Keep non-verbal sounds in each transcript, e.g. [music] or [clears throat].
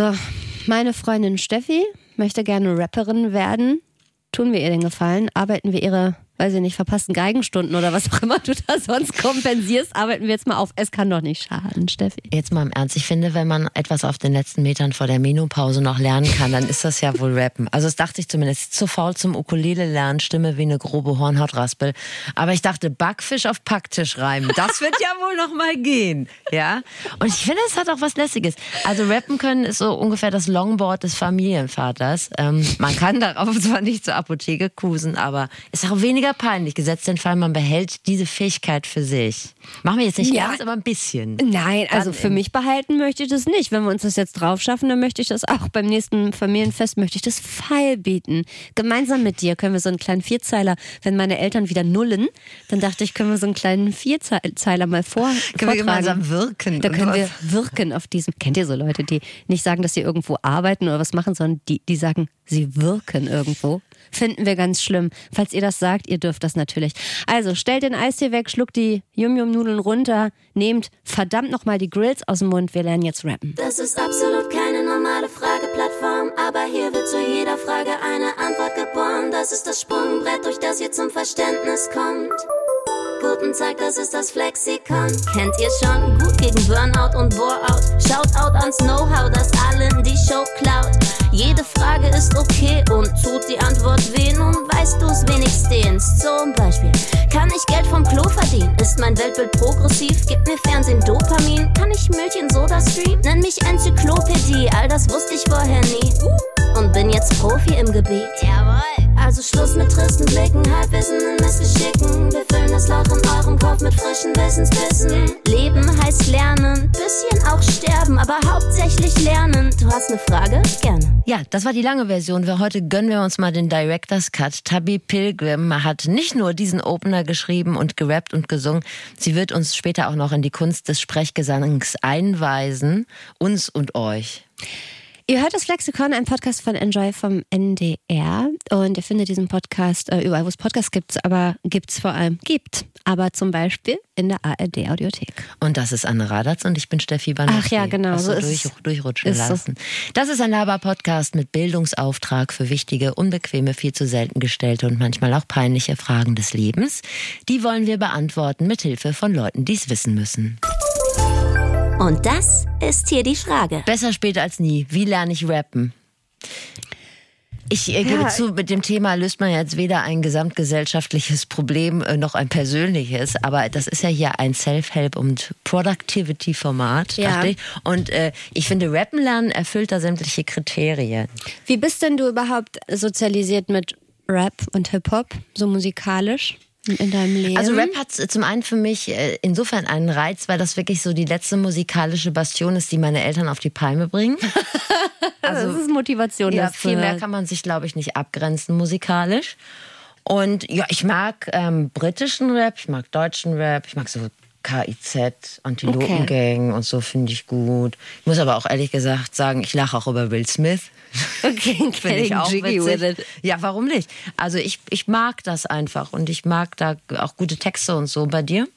Also, meine Freundin Steffi möchte gerne Rapperin werden. Tun wir ihr den Gefallen? Arbeiten wir ihre weiß ich nicht, verpassten Geigenstunden oder was auch immer du da sonst kompensierst, arbeiten wir jetzt mal auf. Es kann doch nicht schaden, Steffi. Jetzt mal im Ernst. Ich finde, wenn man etwas auf den letzten Metern vor der Menopause noch lernen kann, dann ist das ja wohl Rappen. Also das dachte ich zumindest. Zu faul zum Ukulele lernen, Stimme wie eine grobe Hornhautraspel. Aber ich dachte, Backfisch auf Packtisch reimen. Das wird ja wohl noch mal gehen. Ja? Und ich finde, es hat auch was Lässiges. Also rappen können ist so ungefähr das Longboard des Familienvaters. Ähm, man kann darauf zwar nicht zur Apotheke kusen, aber ist auch weniger weniger peinlich, gesetzt den Fall, man behält diese Fähigkeit für sich. Machen wir jetzt nicht ja. ganz, aber ein bisschen. Nein, also für mich behalten möchte ich das nicht. Wenn wir uns das jetzt drauf schaffen, dann möchte ich das auch beim nächsten Familienfest möchte ich das feil bieten. Gemeinsam mit dir können wir so einen kleinen Vierzeiler, wenn meine Eltern wieder nullen, dann dachte ich, können wir so einen kleinen Vierzeiler mal vor können vortragen. wir gemeinsam wirken. Da können wir wirken auf diesem. Kennt ihr so Leute, die nicht sagen, dass sie irgendwo arbeiten oder was machen, sondern die, die sagen, sie wirken irgendwo? Finden wir ganz schlimm. Falls ihr das sagt, ihr dürft das natürlich. Also stellt den Eistee weg, schluckt die Yum-Yum-Nudeln runter, nehmt verdammt nochmal die Grills aus dem Mund. Wir lernen jetzt rappen. Das ist absolut keine normale Frageplattform, aber hier wird zu jeder Frage eine Antwort geboren. Das ist das Sprungbrett, durch das ihr zum Verständnis kommt. Guten Tag, das ist das Flexikon. Kennt ihr schon? Gut gegen Burnout und Boreout. Shoutout ans Know-how, das allen die Show klaut. Jede Frage ist okay und tut die Antwort weh. Nun weißt du's wenigstens. Zum Beispiel, kann ich Geld vom Klo verdienen? Ist mein Weltbild progressiv? Gibt mir Fernsehen Dopamin? Kann ich Milch in Soda Stream? Nenn mich Enzyklopädie, all das wusste ich vorher nie. Und bin jetzt Profi im Gebiet. Jawohl. Also Schluss mit tristen Blicken, Halbwissen in Missgeschicken. Wir füllen das Loch in eurem Kopf mit frischen Wissensbissen. Leben heißt lernen, bisschen auch sterben, aber hauptsächlich lernen. Du hast eine Frage? Gerne. Ja, das war die lange Version. Für heute gönnen wir uns mal den Director's Cut. Tabby Pilgrim hat nicht nur diesen Opener geschrieben und gerappt und gesungen, sie wird uns später auch noch in die Kunst des Sprechgesangs einweisen, uns und euch. Ihr hört das Flexikon, ein Podcast von Enjoy vom NDR. Und ihr findet diesen Podcast äh, überall, wo es Podcasts gibt, aber gibt es vor allem gibt. Aber zum Beispiel in der ARD Audiothek. Und das ist Anne Radatz und ich bin Steffi Banowski. Ach ja, genau. So durch, ist, durchrutschen ist lassen. So. Das ist ein Laber-Podcast mit Bildungsauftrag für wichtige, unbequeme, viel zu selten gestellte und manchmal auch peinliche Fragen des Lebens. Die wollen wir beantworten mit Hilfe von Leuten, die es wissen müssen. Und das ist hier die Frage. Besser später als nie. Wie lerne ich rappen? Ich äh, gebe ja. zu, mit dem Thema löst man jetzt weder ein gesamtgesellschaftliches Problem äh, noch ein persönliches, aber das ist ja hier ein Self-Help- und Productivity-Format, ja. dachte ich. Und äh, ich finde, Rappen lernen erfüllt da sämtliche Kriterien. Wie bist denn du überhaupt sozialisiert mit Rap und Hip-Hop, so musikalisch? In deinem Leben? Also Rap hat zum einen für mich äh, insofern einen Reiz, weil das wirklich so die letzte musikalische Bastion ist, die meine Eltern auf die Palme bringen. [laughs] [laughs] also, das ist Motivation. Ja, viel mehr kann man sich, glaube ich, nicht abgrenzen musikalisch. Und ja, ich mag ähm, britischen Rap, ich mag deutschen Rap, ich mag so KIZ, Antilopengang okay. und so finde ich gut. Ich muss aber auch ehrlich gesagt sagen, ich lache auch über Will Smith. Okay, [laughs] finde ich auch witzig. Ja, warum nicht? Also ich, ich mag das einfach und ich mag da auch gute Texte und so. Bei dir?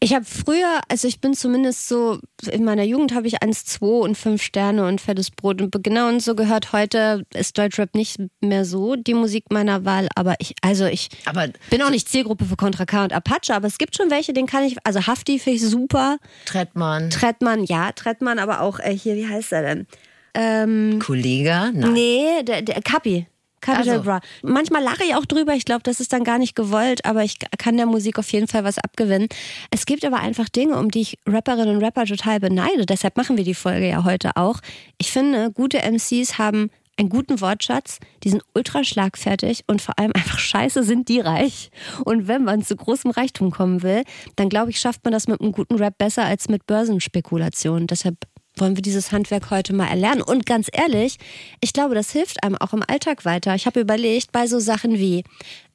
Ich habe früher, also ich bin zumindest so, in meiner Jugend habe ich 1, 2 und 5 Sterne und fettes Brot und genau und so gehört. Heute ist Deutschrap nicht mehr so die Musik meiner Wahl, aber ich, also ich aber bin auch nicht Zielgruppe für Contra K und Apache, aber es gibt schon welche, den kann ich, also Hafti finde ich super. Trettmann. Trettmann, ja, Trettmann, aber auch äh, hier, wie heißt er denn? Ähm, Kollege? Nein. Nee, der, der Kapi. Capital also. Bra. Manchmal lache ich auch drüber. Ich glaube, das ist dann gar nicht gewollt, aber ich kann der Musik auf jeden Fall was abgewinnen. Es gibt aber einfach Dinge, um die ich Rapperinnen und Rapper total beneide. Deshalb machen wir die Folge ja heute auch. Ich finde, gute MCs haben einen guten Wortschatz, die sind ultra schlagfertig und vor allem einfach scheiße sind die reich. Und wenn man zu großem Reichtum kommen will, dann glaube ich, schafft man das mit einem guten Rap besser als mit Börsenspekulation. Deshalb wollen wir dieses Handwerk heute mal erlernen. Und ganz ehrlich, ich glaube, das hilft einem auch im Alltag weiter. Ich habe überlegt, bei so Sachen wie,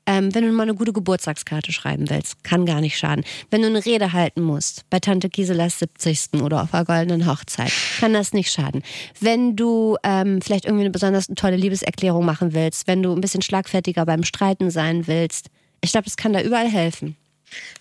ähm, wenn du mal eine gute Geburtstagskarte schreiben willst, kann gar nicht schaden. Wenn du eine Rede halten musst, bei Tante Giselas 70. oder auf einer goldenen Hochzeit, kann das nicht schaden. Wenn du ähm, vielleicht irgendwie eine besonders tolle Liebeserklärung machen willst, wenn du ein bisschen schlagfertiger beim Streiten sein willst, ich glaube, das kann da überall helfen.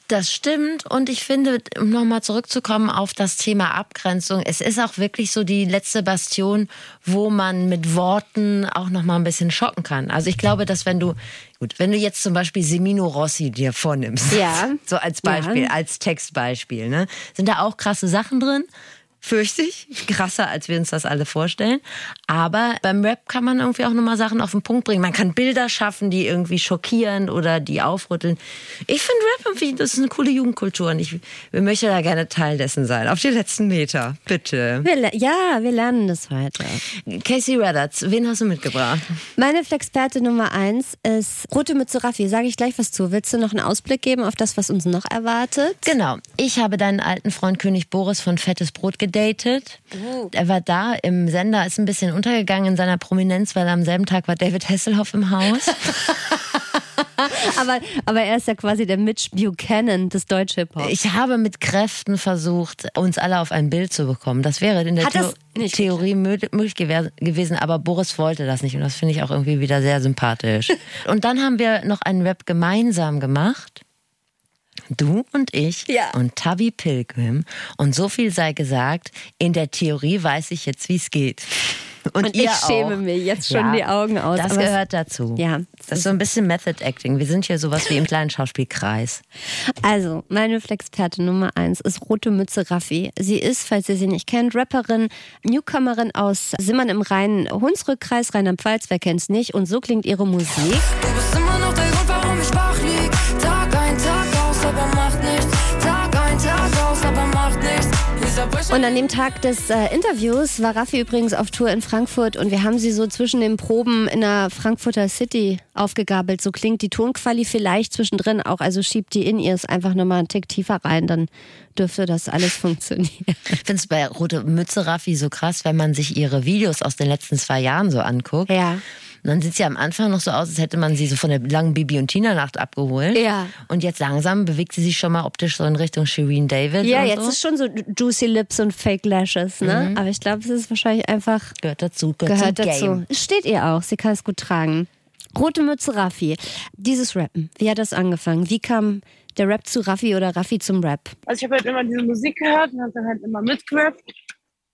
Das stimmt und ich finde, um nochmal zurückzukommen auf das Thema Abgrenzung, es ist auch wirklich so die letzte Bastion, wo man mit Worten auch nochmal ein bisschen schocken kann. Also ich glaube, dass wenn du, gut, wenn du jetzt zum Beispiel Semino Rossi dir vornimmst, ja. [laughs] so als Beispiel, ja. als Textbeispiel, ne, sind da auch krasse Sachen drin fürchte ich. Krasser, als wir uns das alle vorstellen. Aber beim Rap kann man irgendwie auch nochmal Sachen auf den Punkt bringen. Man kann Bilder schaffen, die irgendwie schockieren oder die aufrütteln. Ich finde Rap irgendwie, das ist eine coole Jugendkultur und ich, möchte da gerne Teil dessen sein. Auf die letzten Meter, bitte. Wir, ja, wir lernen das heute. Casey Reddertz, wen hast du mitgebracht? Meine Flexperte Nummer eins ist Rote Mütze Raffi. Sage ich gleich was zu. Willst du noch einen Ausblick geben auf das, was uns noch erwartet? Genau. Ich habe deinen alten Freund König Boris von Fettes Brot gedacht gedatet. Oh. Er war da im Sender, ist ein bisschen untergegangen in seiner Prominenz, weil am selben Tag war David Hasselhoff im Haus. [laughs] aber, aber er ist ja quasi der Mitch Buchanan des deutschen Hip-Hop. Ich habe mit Kräften versucht, uns alle auf ein Bild zu bekommen. Das wäre in der Theo Theorie möglich gewesen, aber Boris wollte das nicht und das finde ich auch irgendwie wieder sehr sympathisch. [laughs] und dann haben wir noch einen Rap gemeinsam gemacht. Du und ich ja. und Tabby Pilgrim. Und so viel sei gesagt, in der Theorie weiß ich jetzt, wie es geht. [laughs] Und, und ich schäme auch. mir jetzt schon ja, die Augen aus. Das gehört dazu. Ja. Das ist so ein bisschen Method Acting. Wir sind hier sowas wie im kleinen Schauspielkreis. Also, meine Flexperte Nummer eins ist Rote Mütze Raffi. Sie ist, falls ihr sie nicht kennt, Rapperin, Newcomerin aus Simmern im Rhein-Hunsrückkreis, Rheinland-Pfalz, wer kennt's nicht? Und so klingt ihre Musik. Du bist immer noch der Grund, warum ich wach aber macht nichts. Tag ein, Tag aus, aber macht nichts. Und an dem Tag des äh, Interviews war Raffi übrigens auf Tour in Frankfurt und wir haben sie so zwischen den Proben in der Frankfurter City aufgegabelt. So klingt die Tonquali vielleicht zwischendrin auch. Also schiebt die in ihr es einfach nochmal einen Tick tiefer rein, dann dürfte das alles [laughs] funktionieren. Ich finde es bei Rote Mütze Raffi so krass, wenn man sich ihre Videos aus den letzten zwei Jahren so anguckt. Ja. Und dann sieht sie am Anfang noch so aus, als hätte man sie so von der langen Bibi und Tina Nacht abgeholt. Ja. Und jetzt langsam bewegt sie sich schon mal optisch so in Richtung Shireen David. Ja, jetzt so. ist schon so Juicy Lips und Fake Lashes, ne? Mhm. Aber ich glaube, es ist wahrscheinlich einfach. Gehört dazu, gehört, gehört dazu. Game. Es steht ihr auch, sie kann es gut tragen. Rote Mütze Raffi. Dieses Rappen, wie hat das angefangen? Wie kam der Rap zu Raffi oder Raffi zum Rap? Also ich habe halt immer diese Musik gehört und habe dann halt immer mitgerappt.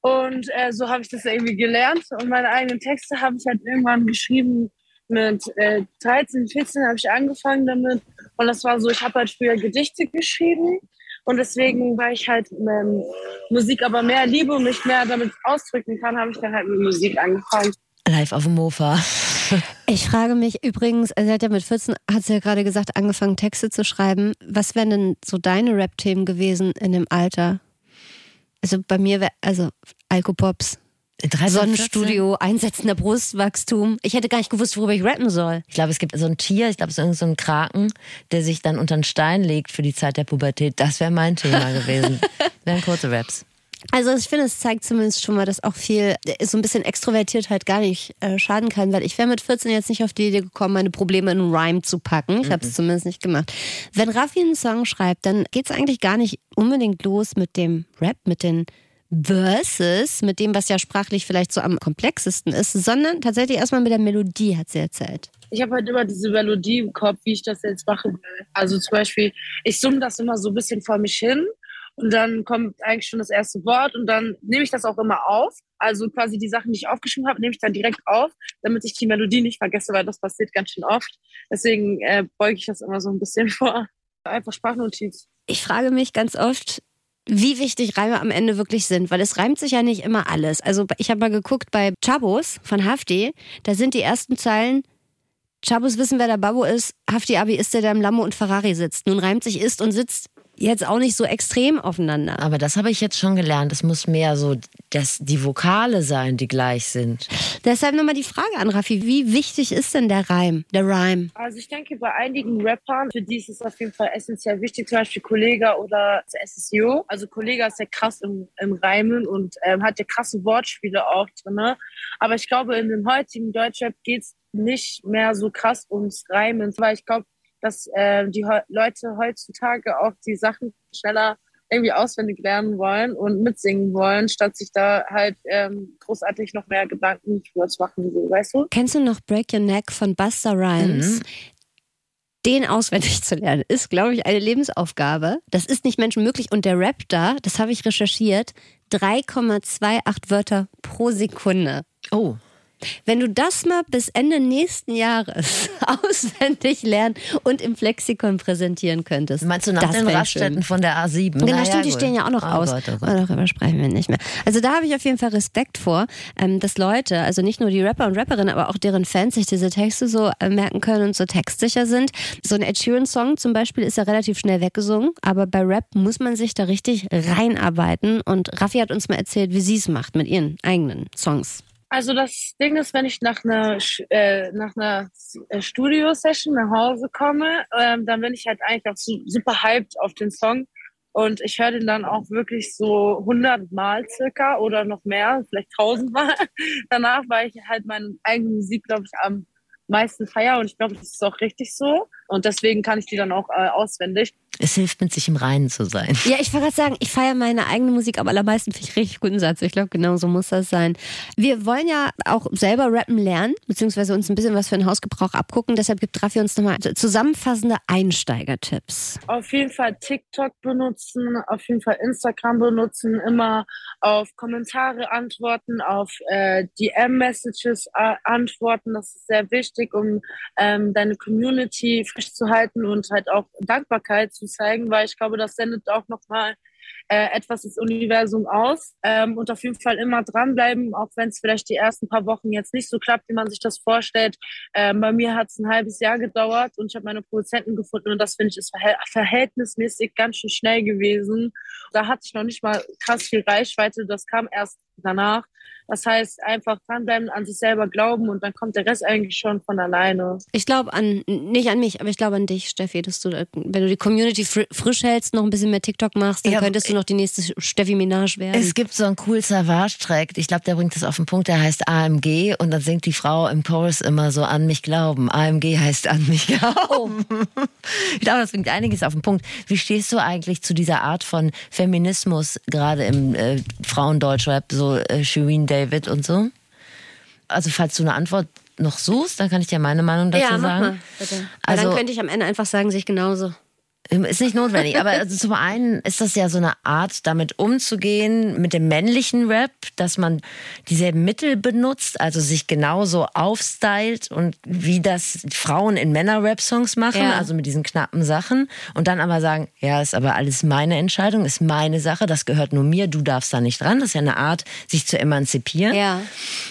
Und äh, so habe ich das irgendwie gelernt. Und meine eigenen Texte habe ich halt irgendwann geschrieben, mit äh, 13, 14 habe ich angefangen damit. Und das war so, ich habe halt früher Gedichte geschrieben. Und deswegen, weil ich halt ähm, Musik aber mehr liebe und mich mehr damit ausdrücken kann, habe ich dann halt mit Musik angefangen. Live auf dem Mofa. [laughs] Ich frage mich übrigens, also hat ja mit 14, hat sie ja gerade gesagt, angefangen Texte zu schreiben. Was wären denn so deine Rap-Themen gewesen in dem Alter? Also bei mir wäre, also Alkopops, Sonnenstudio, einsetzender Brustwachstum. Ich hätte gar nicht gewusst, worüber ich rappen soll. Ich glaube, es gibt so ein Tier, ich glaube, es ist so ein Kraken, der sich dann unter einen Stein legt für die Zeit der Pubertät. Das wäre mein Thema gewesen. [laughs] wären kurze Raps. Also ich finde, es zeigt zumindest schon mal, dass auch viel, so ein bisschen extrovertiert halt gar nicht äh, schaden kann, weil ich wäre mit 14 jetzt nicht auf die Idee gekommen, meine Probleme in einen Rhyme zu packen. Ich habe es mhm. zumindest nicht gemacht. Wenn Raffi einen Song schreibt, dann geht es eigentlich gar nicht unbedingt los mit dem Rap, mit den Verses, mit dem, was ja sprachlich vielleicht so am komplexesten ist, sondern tatsächlich erstmal mit der Melodie, hat sie erzählt. Ich habe halt immer diese Melodie im Kopf, wie ich das jetzt machen will. Also zum Beispiel, ich summe das immer so ein bisschen vor mich hin und dann kommt eigentlich schon das erste Wort und dann nehme ich das auch immer auf. Also quasi die Sachen, die ich aufgeschrieben habe, nehme ich dann direkt auf, damit ich die Melodie nicht vergesse, weil das passiert ganz schön oft. Deswegen äh, beuge ich das immer so ein bisschen [laughs] vor. Einfach Sprachnotiz. Ich frage mich ganz oft, wie wichtig Reime am Ende wirklich sind, weil es reimt sich ja nicht immer alles. Also ich habe mal geguckt bei Chabos von Hafti, da sind die ersten Zeilen Chabos wissen, wer der Babo ist. Hafti Abi ist der, der im Lambo und Ferrari sitzt. Nun reimt sich ist und sitzt jetzt auch nicht so extrem aufeinander. Aber das habe ich jetzt schon gelernt. Es muss mehr so dass die Vokale sein, die gleich sind. Deshalb nochmal die Frage an Raffi, wie wichtig ist denn der Reim, der Rhyme? Also ich denke, bei einigen Rappern, für die ist es auf jeden Fall essentiell wichtig, zum Beispiel Kollega oder SSO. Also Kollega ist ja krass im, im Reimen und ähm, hat ja krasse Wortspiele auch drin. Aber ich glaube, in dem heutigen Deutschrap geht es nicht mehr so krass ums Reimen, weil ich glaube, dass äh, die He Leute heutzutage auch die Sachen schneller irgendwie auswendig lernen wollen und mitsingen wollen, statt sich da halt ähm, großartig noch mehr Gedanken drüber zu machen, so, weißt du? Kennst du noch Break Your Neck von Buster Rhymes? Mhm. den auswendig zu lernen, ist, glaube ich, eine Lebensaufgabe. Das ist nicht menschenmöglich. Und der Rap da, das habe ich recherchiert, 3,28 Wörter pro Sekunde. Oh. Wenn du das mal bis Ende nächsten Jahres [laughs] auswendig lernen und im Flexikon präsentieren könntest. Meinst du nach den Raststätten schön. von der A7? Genau, Naja, stimmt, die gut. stehen ja auch noch Oh aus. Gott, oh Gott. Aber darüber sprechen wir nicht mehr. Also da habe ich auf jeden Fall Respekt vor, ähm, dass Leute, also nicht nur die Rapper und Rapperinnen, aber auch deren Fans sich diese Texte so äh, merken können und so textsicher sind. So ein Ed Sheeran-Song zum Beispiel ist ja relativ schnell weggesungen, aber bei Rap muss man sich da richtig reinarbeiten. Und Raffi hat uns mal erzählt, wie sie es macht mit ihren eigenen Songs. Also das Ding ist, wenn ich nach einer, äh, nach einer äh, Studio-Session nach Hause komme, ähm, dann bin ich halt eigentlich auch su super hyped auf den Song. Und ich höre den dann auch wirklich so 100 Mal circa oder noch mehr, vielleicht 1000 Mal [laughs] danach, weil ich halt meine eigene Musik, glaube ich, am meisten feiere. Und ich glaube, das ist auch richtig so. Und deswegen kann ich die dann auch äh, auswendig. Es hilft mit sich im Reinen zu sein. Ja, ich wollte gerade sagen, ich feiere meine eigene Musik, aber allermeisten finde ich richtig guten Satz. Ich glaube, genau so muss das sein. Wir wollen ja auch selber rappen lernen, beziehungsweise uns ein bisschen was für den Hausgebrauch abgucken. Deshalb gibt Raffi uns nochmal zusammenfassende Einsteigertipps. Auf jeden Fall TikTok benutzen, auf jeden Fall Instagram benutzen, immer auf Kommentare antworten, auf äh, DM-Messages äh, antworten. Das ist sehr wichtig, um ähm, deine Community frisch zu halten und halt auch Dankbarkeit zu zeigen, weil ich glaube, das sendet auch nochmal äh, etwas ins Universum aus. Ähm, und auf jeden Fall immer dranbleiben, auch wenn es vielleicht die ersten paar Wochen jetzt nicht so klappt, wie man sich das vorstellt. Ähm, bei mir hat es ein halbes Jahr gedauert und ich habe meine Produzenten gefunden und das finde ich ist verhält verhältnismäßig ganz schön schnell gewesen. Da hatte ich noch nicht mal krass viel Reichweite, das kam erst danach. Das heißt, einfach dranbleiben, an sich selber glauben und dann kommt der Rest eigentlich schon von alleine. Ich glaube an, nicht an mich, aber ich glaube an dich, Steffi, dass du, wenn du die Community fr frisch hältst, noch ein bisschen mehr TikTok machst, dann Ja, könntest du noch die nächste Steffi Minaj werden. Es gibt so einen cool Savage-Track, ich glaube, der bringt das auf den Punkt, der heißt AMG und dann singt die Frau im Chorus immer so an mich glauben. AMG heißt an mich glauben. Ich glaube, das bringt einiges auf den Punkt. Wie stehst du eigentlich zu dieser Art von Feminismus, gerade im äh, Frauendeutschrap, so äh, Shireen David und so? Also, falls du eine Antwort noch suchst, dann kann ich dir meine Meinung dazu ja, mach sagen. mal, bitte. Also- dann könnte ich am Ende einfach sagen, sehe ich genauso. Ist nicht notwendig, aber also zum einen ist das ja so eine Art, damit umzugehen mit dem männlichen Rap, dass man dieselben Mittel benutzt, also sich genauso aufstylt und wie das Frauen in Männer-Rap-Songs machen, Ja. also mit diesen knappen Sachen und dann aber sagen, ja, ist aber alles meine Entscheidung, ist meine Sache, das gehört nur mir, du darfst da nicht dran. Das ist ja eine Art, sich zu emanzipieren. Ja.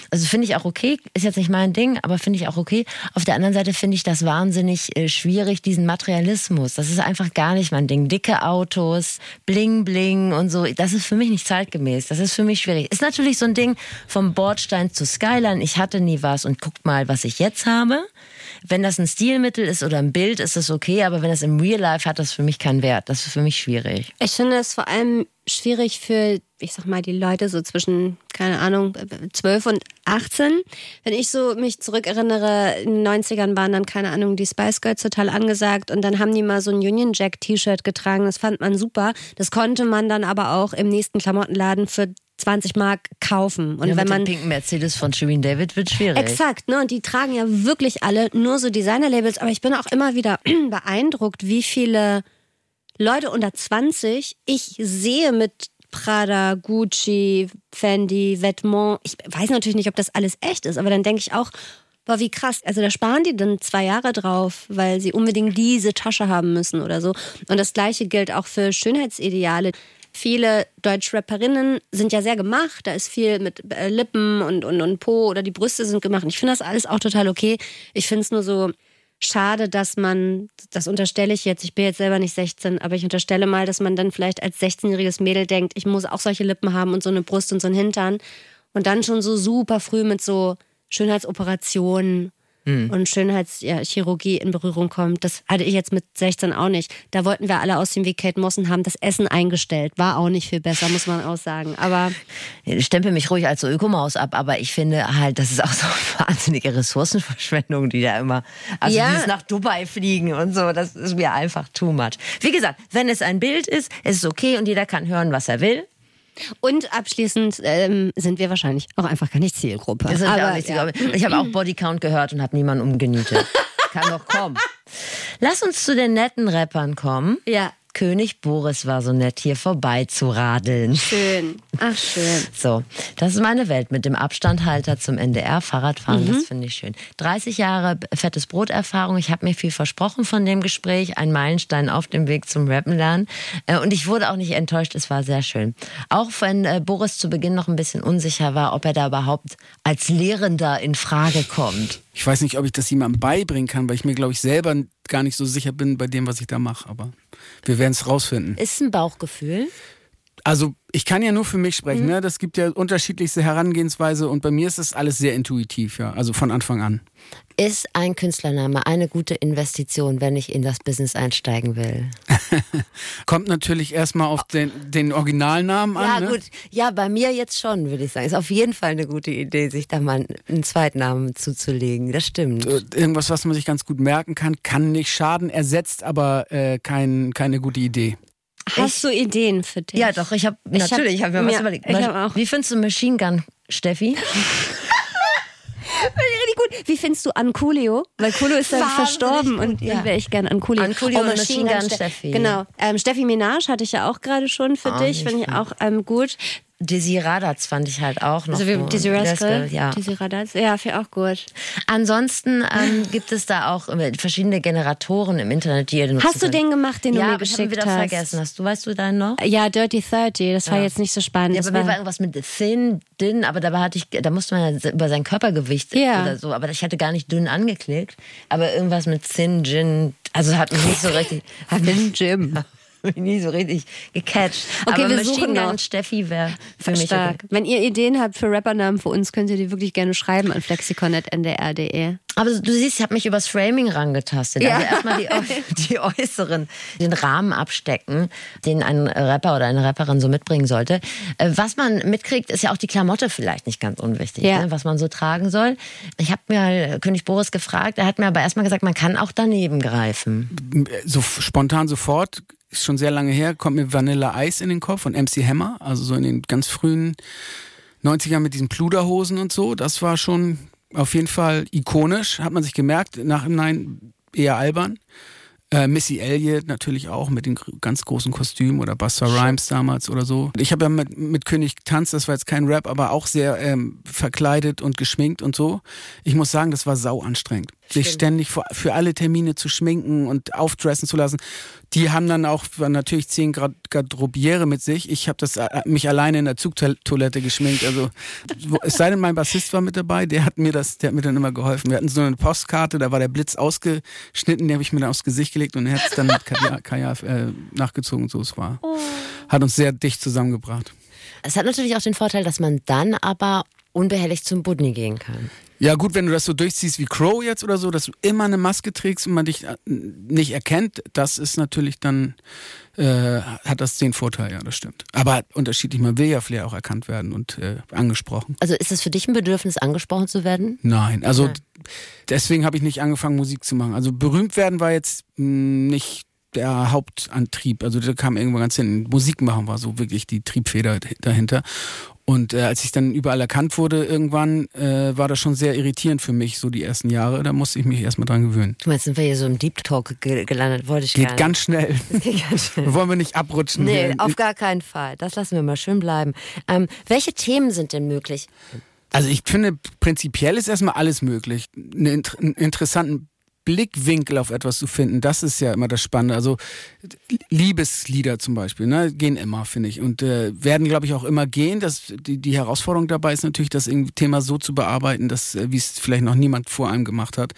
Also finde ich auch okay, ist jetzt nicht mein Ding, aber finde ich auch okay. Auf der anderen Seite finde ich das wahnsinnig äh, schwierig, diesen Materialismus. Das ist einfach gar nicht mein Ding. Dicke Autos, Bling Bling und so, das ist für mich nicht zeitgemäß. Das ist für mich schwierig. Ist natürlich so ein Ding vom Bordstein zu Skyline. Ich hatte nie was und guckt mal, was ich jetzt habe. Wenn das ein Stilmittel ist oder ein Bild, ist das okay, aber wenn das im Real Life hat, das für mich keinen Wert. Das ist für mich schwierig. Ich finde es vor allem schwierig für, ich sag mal, die Leute so zwischen, keine Ahnung, 12 und 18. Wenn ich so mich zurückerinnere, in den 90ern waren dann, keine Ahnung, die Spice Girls total angesagt und dann haben die mal so ein Union Jack T-Shirt getragen. Das fand man super. Das konnte man dann aber auch im nächsten Klamottenladen für 20 Mark kaufen. Und ja, wenn mit man pinken Mercedes von Shireen David wird schwierig. Exakt, ne? Und die tragen ja wirklich alle nur so Designer-Labels. Aber ich bin auch immer wieder [clears throat] beeindruckt, wie viele Leute unter 20 ich sehe mit Prada, Gucci, Fendi, Vetements. Ich weiß natürlich nicht, ob das alles echt ist, aber dann denke ich auch, boah, wie krass. Also da sparen die dann zwei Jahre drauf, weil sie unbedingt diese Tasche haben müssen oder so. Und das gleiche gilt auch für Schönheitsideale. Viele Deutschrapperinnen sind ja sehr gemacht. Da ist viel mit äh, Lippen und, und, und Po oder die Brüste sind gemacht. Ich finde das alles auch total okay. Ich finde es nur so schade, dass man, das unterstelle ich jetzt, ich bin jetzt selber nicht 16, aber ich unterstelle mal, dass man dann vielleicht als 16-jähriges Mädel denkt, ich muss auch solche Lippen haben und so eine Brust und so einen Hintern. Und dann schon so super früh mit so Schönheitsoperationen und Schönheitschirurgie in Berührung kommt. Das hatte ich jetzt mit 16 auch nicht. Da wollten wir alle aussehen wie Kate Moss und haben das Essen eingestellt. War auch nicht viel besser, muss man auch sagen. Aber Ich [laughs] stempel mich ruhig als so Ökomaus ab, aber ich finde halt, das ist auch so eine wahnsinnige Ressourcenverschwendung, die da immer, also Ja. dieses nach Dubai fliegen und so, das ist mir einfach too much. Wie gesagt, wenn es ein Bild ist, ist es okay und jeder kann hören, was er will. Und abschließend ähm, sind wir wahrscheinlich auch einfach keine Zielgruppe. Das ist Aber, nicht ja. Ich habe auch Bodycount gehört und habe niemanden umgenietet. kann doch kommen. [laughs] Lass uns zu den netten Rappern kommen. Ja. König Boris war so nett, hier vorbei zu radeln. Schön. Ach, schön. So, das ist meine Welt mit dem Abstandhalter zum NDR. Fahrradfahren, Mhm. das finde ich schön. 30 Jahre fettes Brot-Erfahrung. Ich habe mir viel versprochen von dem Gespräch. Ein Meilenstein auf dem Weg zum Rappen lernen. Äh, Und ich wurde auch nicht enttäuscht. Es war sehr schön. Auch wenn äh, Boris zu Beginn noch ein bisschen unsicher war, ob er da überhaupt als Lehrender in Frage kommt. Ich weiß nicht, ob ich das jemandem beibringen kann, weil ich mir, glaube ich, selber gar nicht so sicher bin bei dem, was ich da mache. Aber wir werden es rausfinden. Ist ein Bauchgefühl. Also ich kann ja nur für mich sprechen. Mhm. Ne? Das gibt ja unterschiedlichste Herangehensweise und bei mir ist das alles sehr intuitiv, ja. Also von Anfang an. Ist ein Künstlername eine gute Investition, wenn ich in das Business einsteigen will? [laughs] Kommt natürlich erstmal auf den, den Originalnamen an. Ja, ne? gut. Ja, bei mir jetzt schon, würde ich sagen. Ist auf jeden Fall eine gute Idee, sich da mal einen Zweitnamen zuzulegen. Das stimmt. Äh, Irgendwas, was man sich ganz gut merken kann, kann nicht schaden, ersetzt aber äh, kein, keine gute Idee. Hast du Ideen für dich? Ja, doch, ich habe Ich hab- natürlich, ich habe mir was ja, überlegt. ich hab auch. Wie findest du Machine Gun, Steffi? [laughs] Richtig gut. Wie findest du Anculio? Weil Coolio ist dann Wahnsinnig verstorben gut, und ja. dann wäre ich gern Anculio. Anculio und Machine Gun Steffi. Genau. Ähm, Steffi Minaj hatte ich ja auch gerade schon für Ah, dich. Finde ich auch ähm, gut. Dizzy Radatz fand ich halt auch noch. Also wie so. Dizzy Rascal. Ja. Dizzy Radatz. Ja, finde auch gut. Ansonsten ähm, [laughs] gibt es da auch äh, verschiedene Generatoren im Internet, die ihr Hast du könnt. den gemacht, den du ja, mir habe ihn geschickt wieder hast? vergessen. Hast du, weißt du deinen noch? Ja, Dirty 30. Das war Ja. jetzt nicht so spannend. Ja, das bei mir war war, irgendwas mit thin, dünn, aber dabei hatte ich, da musste man ja über sein Körpergewicht Ja. oder so, aber ich hatte gar nicht dünn angeklickt, aber irgendwas mit thin, gin, also hat mich nicht so richtig, [laughs] mich, Jim. [laughs] mich [laughs] nie so richtig gecatcht. Okay, aber wir Machine suchen Gun noch. Steffi wäre für mich Stark. okay. Wenn ihr Ideen habt für Rappernamen für uns, könnt ihr die wirklich gerne schreiben an flexikon.ndr.de. Aber du siehst, ich habe mich übers Framing rangetastet. Ja. Also erstmal die, [laughs] die äußeren, den Rahmen abstecken, den ein Rapper oder eine Rapperin so mitbringen sollte. Äh, Was man mitkriegt, ist ja auch die Klamotte vielleicht nicht ganz unwichtig, Ja. ne, was man so tragen soll. Ich habe mir König Boris gefragt, er hat mir aber erstmal gesagt, man kann auch daneben greifen. So spontan sofort, ist schon sehr lange her, kommt mir Vanilla Ice in den Kopf von MC Hammer, also so in den ganz frühen 90ern mit diesen Pluderhosen und so. Das war schon auf jeden Fall ikonisch, hat man sich gemerkt, nachhinein eher albern. Äh, Missy Elliott natürlich auch mit den ganz großen Kostümen oder Busta Rhymes damals oder so. Ich habe ja mit, mit König getanzt, das war jetzt kein Rap, aber auch sehr ähm, verkleidet und geschminkt und so. Ich muss sagen, das war sau anstrengend. Sich ständig für, alle Termine zu schminken und aufdressen zu lassen. Die haben dann auch natürlich zehn Grad Garderobiere mit sich. Ich habe das äh, mich alleine in der Zugtoilette geschminkt. Also es sei denn, mein Bassist war mit dabei, der hat mir das, der hat mir dann immer geholfen. Wir hatten so eine Postkarte, da war der Blitz ausgeschnitten, den habe ich mir dann aufs Gesicht gelegt und er hat es dann mit Kajal, [laughs] Kajal äh, nachgezogen. So es war. Hat uns sehr dicht zusammengebracht. Es hat natürlich auch den Vorteil, dass man dann aber unbehelligt zum Budni gehen kann. Ja, gut, wenn du das so durchziehst wie Crow jetzt oder so, dass du immer eine Maske trägst und man dich äh, nicht erkennt, das ist natürlich dann, äh, hat das den Vorteil, ja, das stimmt. Aber unterschiedlich, man will ja vielleicht auch erkannt werden und äh, angesprochen. Also ist es für dich ein Bedürfnis, angesprochen zu werden? Nein, also deswegen habe ich nicht angefangen, Musik zu machen. Also berühmt werden war jetzt mh, nicht der Hauptantrieb. Also da kam irgendwann ganz hin. Musik machen war so wirklich die Triebfeder dahinter. Und äh, als ich dann überall erkannt wurde, irgendwann äh, war das schon sehr irritierend für mich, so die ersten Jahre. Da musste ich mich erstmal dran gewöhnen. Du meinst, sind wir hier so im Deep Talk ge gelandet? Wollte ich gar Geht nicht. ganz schnell. [laughs] Geht ganz schnell. Wollen wir nicht abrutschen? Nee, auf gar keinen Fall. Das lassen wir mal schön bleiben. Ähm, welche Themen sind denn möglich? Also ich finde, prinzipiell ist erstmal alles möglich. Einen interessanten Blickwinkel auf etwas zu finden, das ist ja immer das Spannende. Also Liebeslieder zum Beispiel, ne, gehen immer, finde ich. Und äh, werden, glaube ich, auch immer gehen. Das, die, die Herausforderung dabei ist natürlich, das Thema so zu bearbeiten, dass, äh, wie es vielleicht noch niemand vor einem gemacht hat.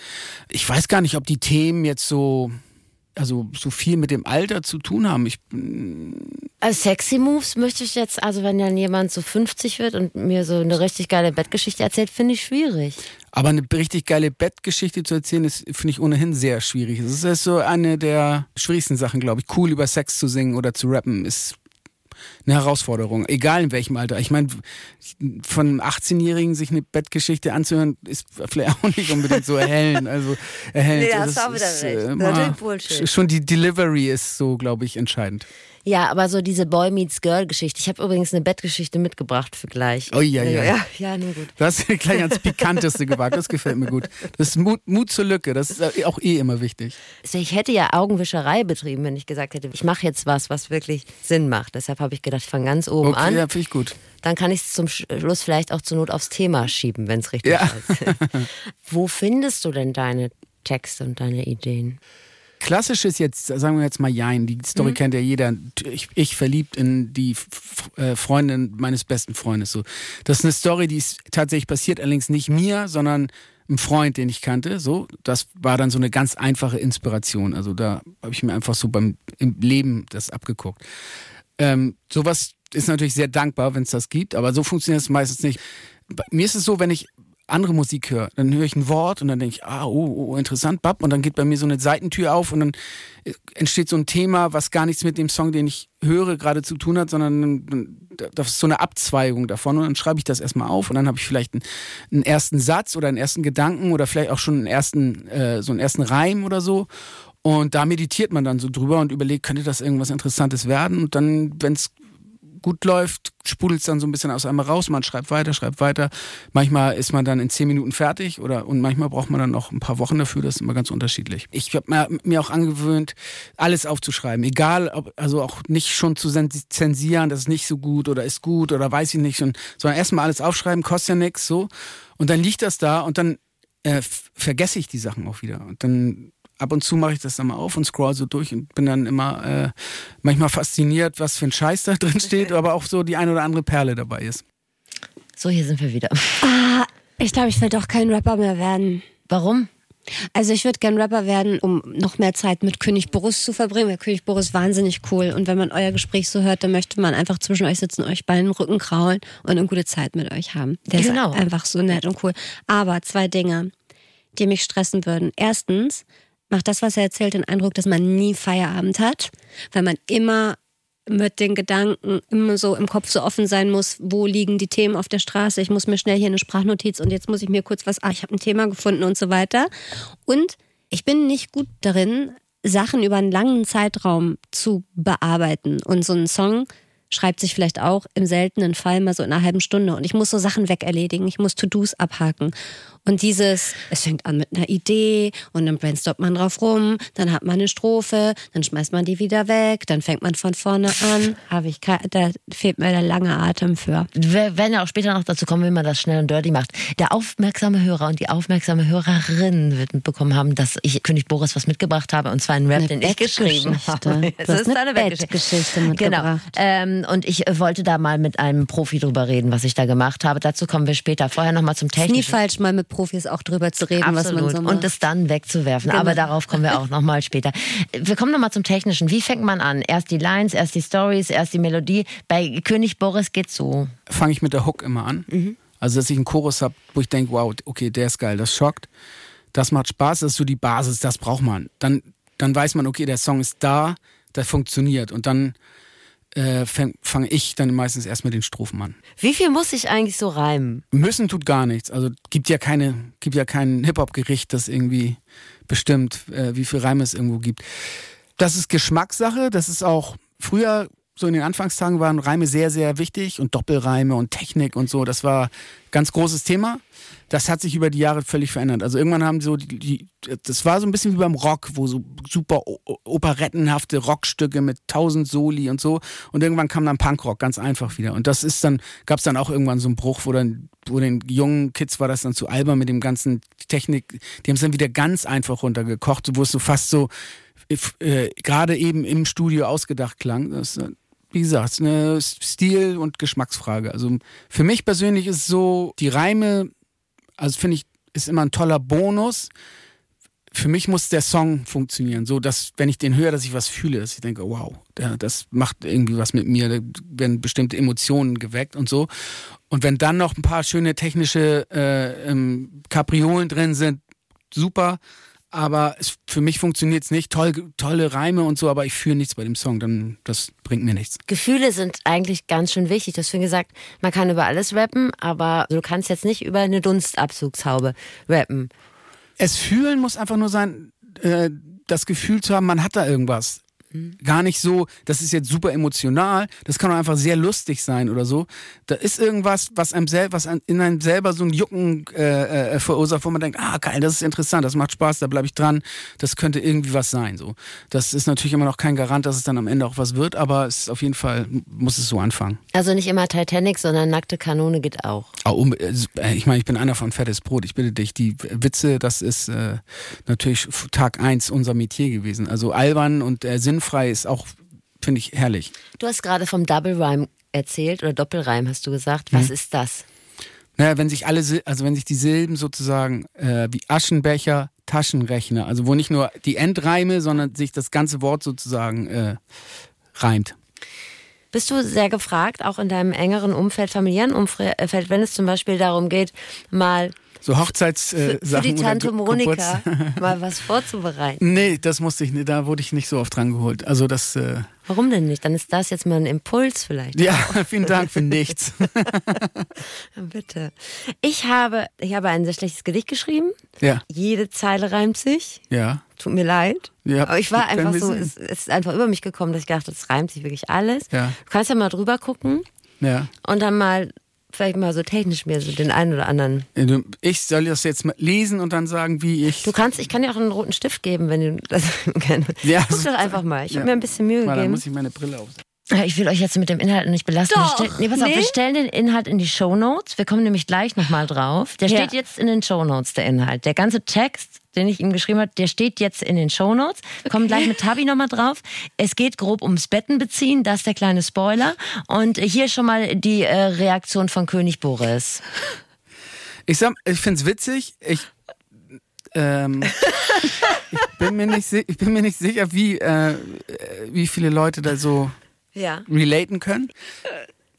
Ich weiß gar nicht, ob die Themen jetzt so, also so viel mit dem Alter zu tun haben. Ich, Also sexy Moves möchte ich jetzt, also wenn dann jemand so 50 wird und mir so eine richtig geile Bettgeschichte erzählt, finde ich schwierig. Aber eine richtig geile Bettgeschichte zu erzählen, ist, finde ich ohnehin sehr schwierig. Es ist so eine der schwierigsten Sachen, glaube ich. Cool über Sex zu singen oder zu rappen ist eine Herausforderung, egal in welchem Alter. Ich meine, von einem 18-Jährigen sich eine Bettgeschichte anzuhören, ist vielleicht auch nicht unbedingt so erhellend. Also erhellend. Nee, Das hast du auch wieder ist, recht. äh, Natürlich Bullshit. Schon die Delivery ist so, glaube ich, entscheidend. Ja, aber so diese Boy Meets Girl Geschichte. Ich habe übrigens eine Bettgeschichte mitgebracht für gleich. Oh ja, ja. Ja, ja, nur gut. Du hast [laughs] gleich ans Pikanteste gewagt. Das gefällt mir gut. Das ist Mut, Mut zur Lücke. Das ist auch eh immer wichtig. Ich hätte ja Augenwischerei betrieben, wenn ich gesagt hätte, ich mache jetzt was, was wirklich Sinn macht. Deshalb habe ich gedacht, ich fange ganz oben Okay, an. ja, finde ich gut. Dann kann ich es zum Schluss vielleicht auch zur Not aufs Thema schieben, wenn es richtig Ja. ist. [laughs] Wo findest du denn deine Texte und deine Ideen? Klassisch ist jetzt, sagen wir jetzt mal Jein, die Mhm. Story kennt ja jeder. Ich, ich verliebt in die äh, Freundin meines besten Freundes. So. Das ist eine Story, die ist tatsächlich passiert, allerdings nicht mir, sondern einem Freund, den ich kannte. So, das war dann so eine ganz einfache Inspiration. Also da habe ich mir einfach so beim im Leben das abgeguckt. Ähm, sowas ist natürlich sehr dankbar, wenn es das gibt, aber so funktioniert es meistens nicht. Bei mir ist es so, wenn ich andere Musik höre, dann höre ich ein Wort und dann denke ich, ah, oh, oh, interessant, bab, und dann geht bei mir so eine Seitentür auf und dann äh, entsteht so ein Thema, was gar nichts mit dem Song, den ich höre, gerade zu tun hat, sondern das ist so eine Abzweigung davon und dann schreibe ich das erstmal auf und dann habe ich vielleicht einen, einen ersten Satz oder einen ersten Gedanken oder vielleicht auch schon einen ersten, äh, so einen ersten Reim oder so. Und da meditiert man dann so drüber und überlegt, könnte das irgendwas Interessantes werden? Und dann, wenn es gut läuft, sprudelt es dann so ein bisschen aus einmal raus. Man schreibt weiter, schreibt weiter. Manchmal ist man dann in zehn Minuten fertig oder und manchmal braucht man dann noch ein paar Wochen dafür. Das ist immer ganz unterschiedlich. Ich habe mir, auch angewöhnt, alles aufzuschreiben. Egal, ob, also auch nicht schon zu zensieren, das ist nicht so gut oder ist gut oder weiß ich nicht, sondern erstmal alles aufschreiben, kostet ja nichts so. Und dann liegt das da und dann äh, vergesse ich die Sachen auch wieder. Und dann ab und zu mache ich das dann mal auf und scroll so durch und bin dann immer äh, manchmal fasziniert, was für ein Scheiß da drin steht, aber auch so die ein oder andere Perle dabei ist. So, hier sind wir wieder. Ah, ich glaube, ich will doch kein Rapper mehr werden. Warum? Also ich würde gern Rapper werden, um noch mehr Zeit mit König Boris zu verbringen, weil König Boris ist wahnsinnig cool. Und wenn man euer Gespräch so hört, dann möchte man einfach zwischen euch sitzen, euch bei den Rücken kraulen und eine gute Zeit mit euch haben. Der Genau. ist einfach so nett und cool. Aber zwei Dinge, die mich stressen würden. Erstens macht das, was er erzählt, den Eindruck, dass man nie Feierabend hat, weil man immer mit den Gedanken immer so im Kopf so offen sein muss, wo liegen die Themen auf der Straße, ich muss mir schnell hier eine Sprachnotiz und jetzt muss ich mir kurz was, ah, ich habe ein Thema gefunden und so weiter. Und ich bin nicht gut darin, Sachen über einen langen Zeitraum zu bearbeiten. Und so ein Song schreibt sich vielleicht auch im seltenen Fall mal so in einer halben Stunde. Und ich muss so Sachen wegerledigen, ich muss To-Dos abhaken. Und dieses, es fängt an mit einer Idee und dann brainstormt man drauf rum, dann hat man eine Strophe, dann schmeißt man die wieder weg, dann fängt man von vorne an. [laughs] Habe ich da fehlt mir der lange Atem für. Wir werden ja auch später noch dazu kommen, wie man das schnell und dirty macht. Der aufmerksame Hörer und die aufmerksame Hörerin wird mitbekommen haben, dass ich König Boris was mitgebracht habe und zwar einen Rap, Eine den ich geschrieben habe. Du [laughs] hast eine Bettgeschichte Genau. Ähm, und ich wollte da mal mit einem Profi drüber reden, was ich da gemacht habe. Dazu kommen wir später. Vorher noch mal zum Ist nie Technischen. falsch, mal mit Profis auch drüber zu reden, was man Absolut. so macht. und es dann wegzuwerfen. Genau. Aber darauf kommen wir auch nochmal später. Wir kommen nochmal zum Technischen. Wie fängt man an? Erst die Lines, erst die Stories, erst die Melodie. Bei König Boris geht's so. Fange ich mit der Hook immer an. Mhm. Also, dass ich einen Chorus habe, wo ich denke, wow, okay, der ist geil, das schockt. Das macht Spaß, das ist so die Basis, das braucht man. Dann, dann weiß man, okay, der Song ist da, der funktioniert. Und dann äh, fange ich dann meistens erst mit den Strophen an. Wie viel muss ich eigentlich so reimen? Müssen tut gar nichts. Also gibt ja keine, gibt ja kein Hip-Hop-Gericht, das irgendwie bestimmt, äh, wie viel Reime es irgendwo gibt. Das ist Geschmackssache. Das ist auch früher, so in den Anfangstagen waren Reime sehr, sehr wichtig und Doppelreime und Technik und so. Das war ganz großes Thema. Das hat sich über die Jahre völlig verändert. Also irgendwann haben so die, die das war so ein bisschen wie beim Rock, wo so super operettenhafte Rockstücke mit tausend Soli und so. Und irgendwann kam dann Punkrock, ganz einfach wieder. Und das ist dann, gab es dann auch irgendwann so einen Bruch, wo dann, wo den jungen Kids war das dann zu albern mit dem ganzen Technik. Die haben es dann wieder ganz einfach runtergekocht, wo es so fast so äh, gerade eben im Studio ausgedacht klang. Das äh, wie gesagt, eine Stil- und Geschmacksfrage. Also für mich persönlich ist so, die Reime, also finde ich, ist immer ein toller Bonus. Für mich muss der Song funktionieren, so dass, wenn ich den höre, dass ich was fühle, dass ich denke, wow, das macht irgendwie was mit mir, da werden bestimmte Emotionen geweckt und so. Und wenn dann noch ein paar schöne technische äh, ähm, Kapriolen drin sind, super. Aber es, für mich funktioniert es nicht. Toll, tolle Reime und so, aber ich fühle nichts bei dem Song. Dann, das bringt mir nichts. Gefühle sind eigentlich ganz schön wichtig. Du hast vorhin gesagt, man kann über alles rappen, aber du kannst jetzt nicht über eine Dunstabzugshaube rappen. Es fühlen muss einfach nur sein, äh, das Gefühl zu haben, man hat da irgendwas. Mhm. gar nicht so, das ist jetzt super emotional, das kann auch einfach sehr lustig sein oder so. Da ist irgendwas, was einem selber, was in einem selber so ein Jucken äh, äh, verursacht, wo man denkt, ah geil, das ist interessant, das macht Spaß, da bleibe ich dran, das könnte irgendwie was sein. So, das ist natürlich immer noch kein Garant, dass es dann am Ende auch was wird, aber es ist auf jeden Fall muss es so anfangen. Also nicht immer Titanic, sondern nackte Kanone geht auch. Oh, ich meine, ich bin einer von fettes Brot. Ich bitte dich, die Witze, das ist äh, natürlich Tag eins unser Metier gewesen. Also albern und äh, sinnfrei ist auch, finde ich, herrlich. Du hast gerade vom Double Rhyme erzählt oder Doppelreim hast du gesagt. Was hm. ist das? Naja, wenn sich alle, also wenn sich die Silben sozusagen äh, wie Aschenbecher, Taschenrechner, also wo nicht nur die Endreime, sondern sich das ganze Wort sozusagen äh, reimt. Bist du sehr gefragt, auch in deinem engeren Umfeld, familiären Umfeld, wenn es zum Beispiel darum geht, mal so Hochzeitssachen. Für, für die Tante Monika [laughs] mal was vorzubereiten. Nee, das musste ich, da wurde ich nicht so oft dran geholt. Also das. Äh Warum denn nicht? Dann ist das jetzt mal ein Impuls vielleicht. Ja, [laughs] vielen Dank für nichts. [laughs] Bitte. Ich habe, ich habe ein sehr schlechtes Gedicht geschrieben. Ja. Jede Zeile reimt sich. Ja. Tut mir leid. Ja, Aber ich war einfach so, es, es, ist einfach über mich gekommen, dass ich dachte, das reimt sich wirklich alles. Ja. Du kannst ja mal drüber gucken. Ja. Und dann mal vielleicht mal so technisch mir so den einen oder anderen. Ich soll das jetzt mal lesen und dann sagen, wie ich. Du kannst, ich kann dir auch einen roten Stift geben, wenn du das [laughs] gerne. Ja, Guck doch einfach mal. Ich ja. habe mir ein bisschen Mühe mal, gegeben. Dann muss ich meine Brille aufsetzen. Ich will euch jetzt mit dem Inhalt nicht belasten. Doch, wir, stell, nee, pass nee? auf, wir stellen den Inhalt in die Show Notes. Wir kommen nämlich gleich nochmal drauf. Der ja. steht jetzt in den Show Notes, der Inhalt. Der ganze Text, den ich ihm geschrieben habe, der steht jetzt in den Show Notes. Wir kommen gleich mit Tabi nochmal drauf. Es geht grob ums Bettenbeziehen, das ist der kleine Spoiler. Und hier schon mal die äh, Reaktion von König Boris. Ich, sag, ich finde es witzig. Ich, ähm, [laughs] ich, bin mir nicht, ich bin mir nicht sicher, wie, äh, wie viele Leute da so ja. relaten können.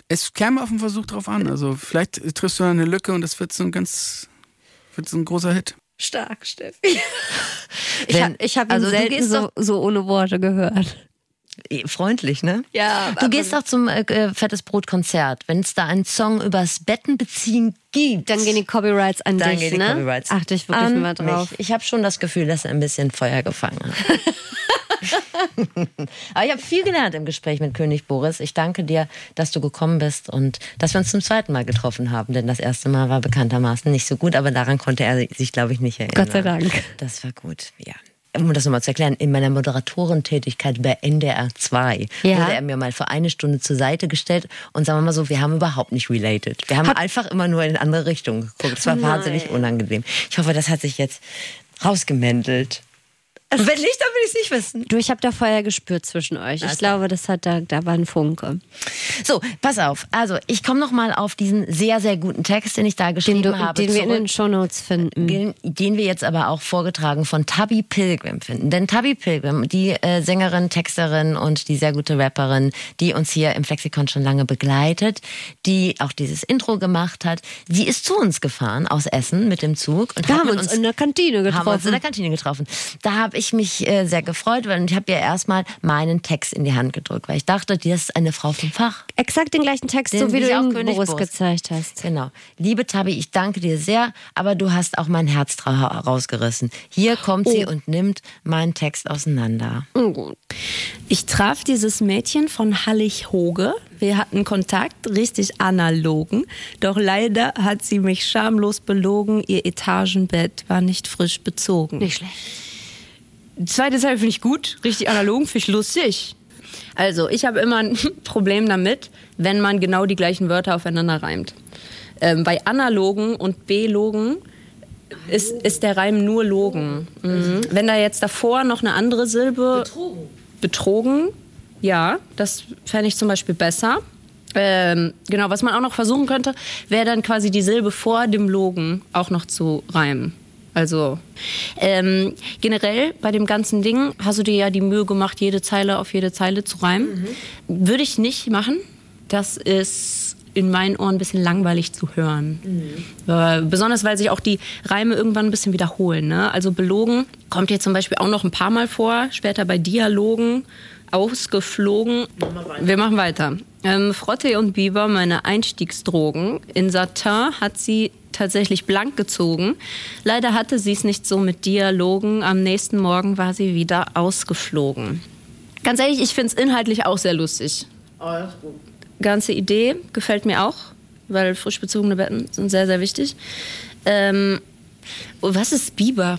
Es käme auf den Versuch drauf an. Also vielleicht triffst du eine Lücke und das wird so ein ganz, wird so ein großer Hit. Stark, Steffi. [laughs] ich habe ich hab ihn also selten so, so ohne Worte gehört. Freundlich, ne? Ja. Du gehst auch zum äh, äh Fettes Brot Konzert. Wenn es da einen Song übers Bettenbeziehen gibt, dann gehen die Copyrights an dann dich, gehen die ne? Copyrights Achte ich wirklich an mal drauf. Mich. Ich habe schon das Gefühl, dass er ein bisschen Feuer gefangen hat. [laughs] Aber ich habe viel gelernt im Gespräch mit König Boris. Ich danke dir, dass du gekommen bist und dass wir uns zum zweiten Mal getroffen haben. Denn das erste Mal war bekanntermaßen nicht so gut, aber daran konnte er sich, glaube ich, nicht erinnern. Gott sei Dank. Das war gut, ja um das nochmal zu erklären, in meiner Moderatorentätigkeit bei NDR 2 ja. wurde er mir mal für eine Stunde zur Seite gestellt und sagen wir mal so, wir haben überhaupt nicht related. Wir haben hat einfach immer nur in andere Richtungen geguckt. Es war Nein. wahnsinnig unangenehm. Ich hoffe, das hat sich jetzt rausgemändelt. Also wenn nicht, dann will ich es nicht wissen. Du, ich habe da Feuer gespürt zwischen euch. Ich also. glaube, das hat da, da war ein Funke. So, pass auf. Also, ich komme noch mal auf diesen sehr, sehr guten Text, den ich da geschrieben den du, habe. Den zurück, wir in den Shownotes finden. Den, den, wir jetzt aber auch vorgetragen von Tabby Pilgrim finden. Denn Tabby Pilgrim, die äh, Sängerin, Texterin und die sehr gute Rapperin, die uns hier im Flexikon schon lange begleitet, die auch dieses Intro gemacht hat, die ist zu uns gefahren aus Essen mit dem Zug. Und wir haben uns, uns in der Kantine getroffen. Haben uns in der Kantine getroffen. Da habe ich mich äh, sehr gefreut, weil ich habe ihr erstmal meinen Text in die Hand gedrückt, weil ich dachte, die ist eine Frau vom Fach. Exakt den gleichen Text, den, so wie du auch König Boris, Boris gezeigt hast. Genau. Liebe Tabi, ich danke dir sehr, aber du hast auch mein Herz rausgerissen. Hier kommt oh. sie und nimmt meinen Text auseinander. Oh. Ich traf dieses Mädchen von Hallig-Hoge. Wir hatten Kontakt, richtig analogen. Doch leider hat sie mich schamlos belogen. Ihr Etagenbett war nicht frisch bezogen. Nicht schlecht. Zweite Seite finde ich gut, richtig analogen, finde ich lustig. Also, ich habe immer ein [laughs] Problem damit, wenn man genau die gleichen Wörter aufeinander reimt. Ähm, bei analogen und belogen ist, ist der Reim nur logen. Mhm. Wenn da jetzt davor noch eine andere Silbe. Betrogen. Betrogen, ja, das fände ich zum Beispiel besser. Ähm, genau, was man auch noch versuchen könnte, wäre dann quasi die Silbe vor dem Logen auch noch zu reimen. Also ähm, generell bei dem ganzen Ding hast du dir ja die Mühe gemacht, jede Zeile auf jede Zeile zu reimen. Mhm. Würde ich nicht machen. Das ist in meinen Ohren ein bisschen langweilig zu hören. Mhm. Äh, besonders weil sich auch die Reime irgendwann ein bisschen wiederholen. Ne? Also belogen kommt hier zum Beispiel auch noch ein paar Mal vor. Später bei Dialogen ausgeflogen. Wir machen weiter. Ähm, Frotte und Biber, meine Einstiegsdrogen. In Satin hat sie tatsächlich blank gezogen. Leider hatte sie es nicht so mit Dialogen. Am nächsten Morgen war sie wieder ausgeflogen. Ganz ehrlich, ich finde es inhaltlich auch sehr lustig. Oh, Ganze Idee gefällt mir auch, weil frisch bezogene Betten sind sehr, sehr wichtig. Ähm, oh, was ist Biber?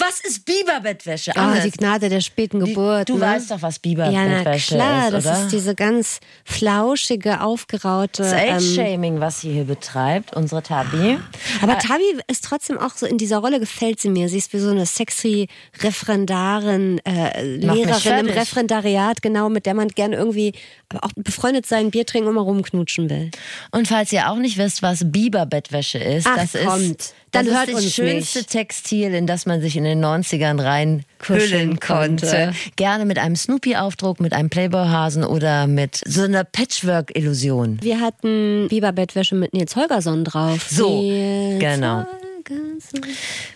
Was ist Biberbettwäsche? Ah, Anne, die Gnade der späten Geburt. du ne? weißt doch, was Ja, na Biberbettwäsche klar, ist, das oder? ist diese ganz flauschige, aufgeraute. das ähm, Age-Shaming, was sie hier betreibt, unsere Tabi. aber Tabi ist trotzdem auch so in dieser Rolle gefällt sie mir. Sie ist wie so eine sexy Referendarin, äh, Lehrerin im. Referendariat, genau, mit der man gerne irgendwie aber auch befreundet sein, Bier trinken und mal rumknutschen will. Und falls ihr auch nicht wisst, was Biberbettwäsche ist, Ach, das kommt. ist Dann das hört ist das uns schönste nicht. Textil, in das man sich in den 90ern rein Kuscheln hüllen konnte. konnte. Gerne mit einem Snoopy-Aufdruck, mit einem Playboy-Hasen oder mit so einer Patchwork-Illusion. Wir hatten Biberbettwäsche mit Nils Holgersson drauf. So, Nils genau.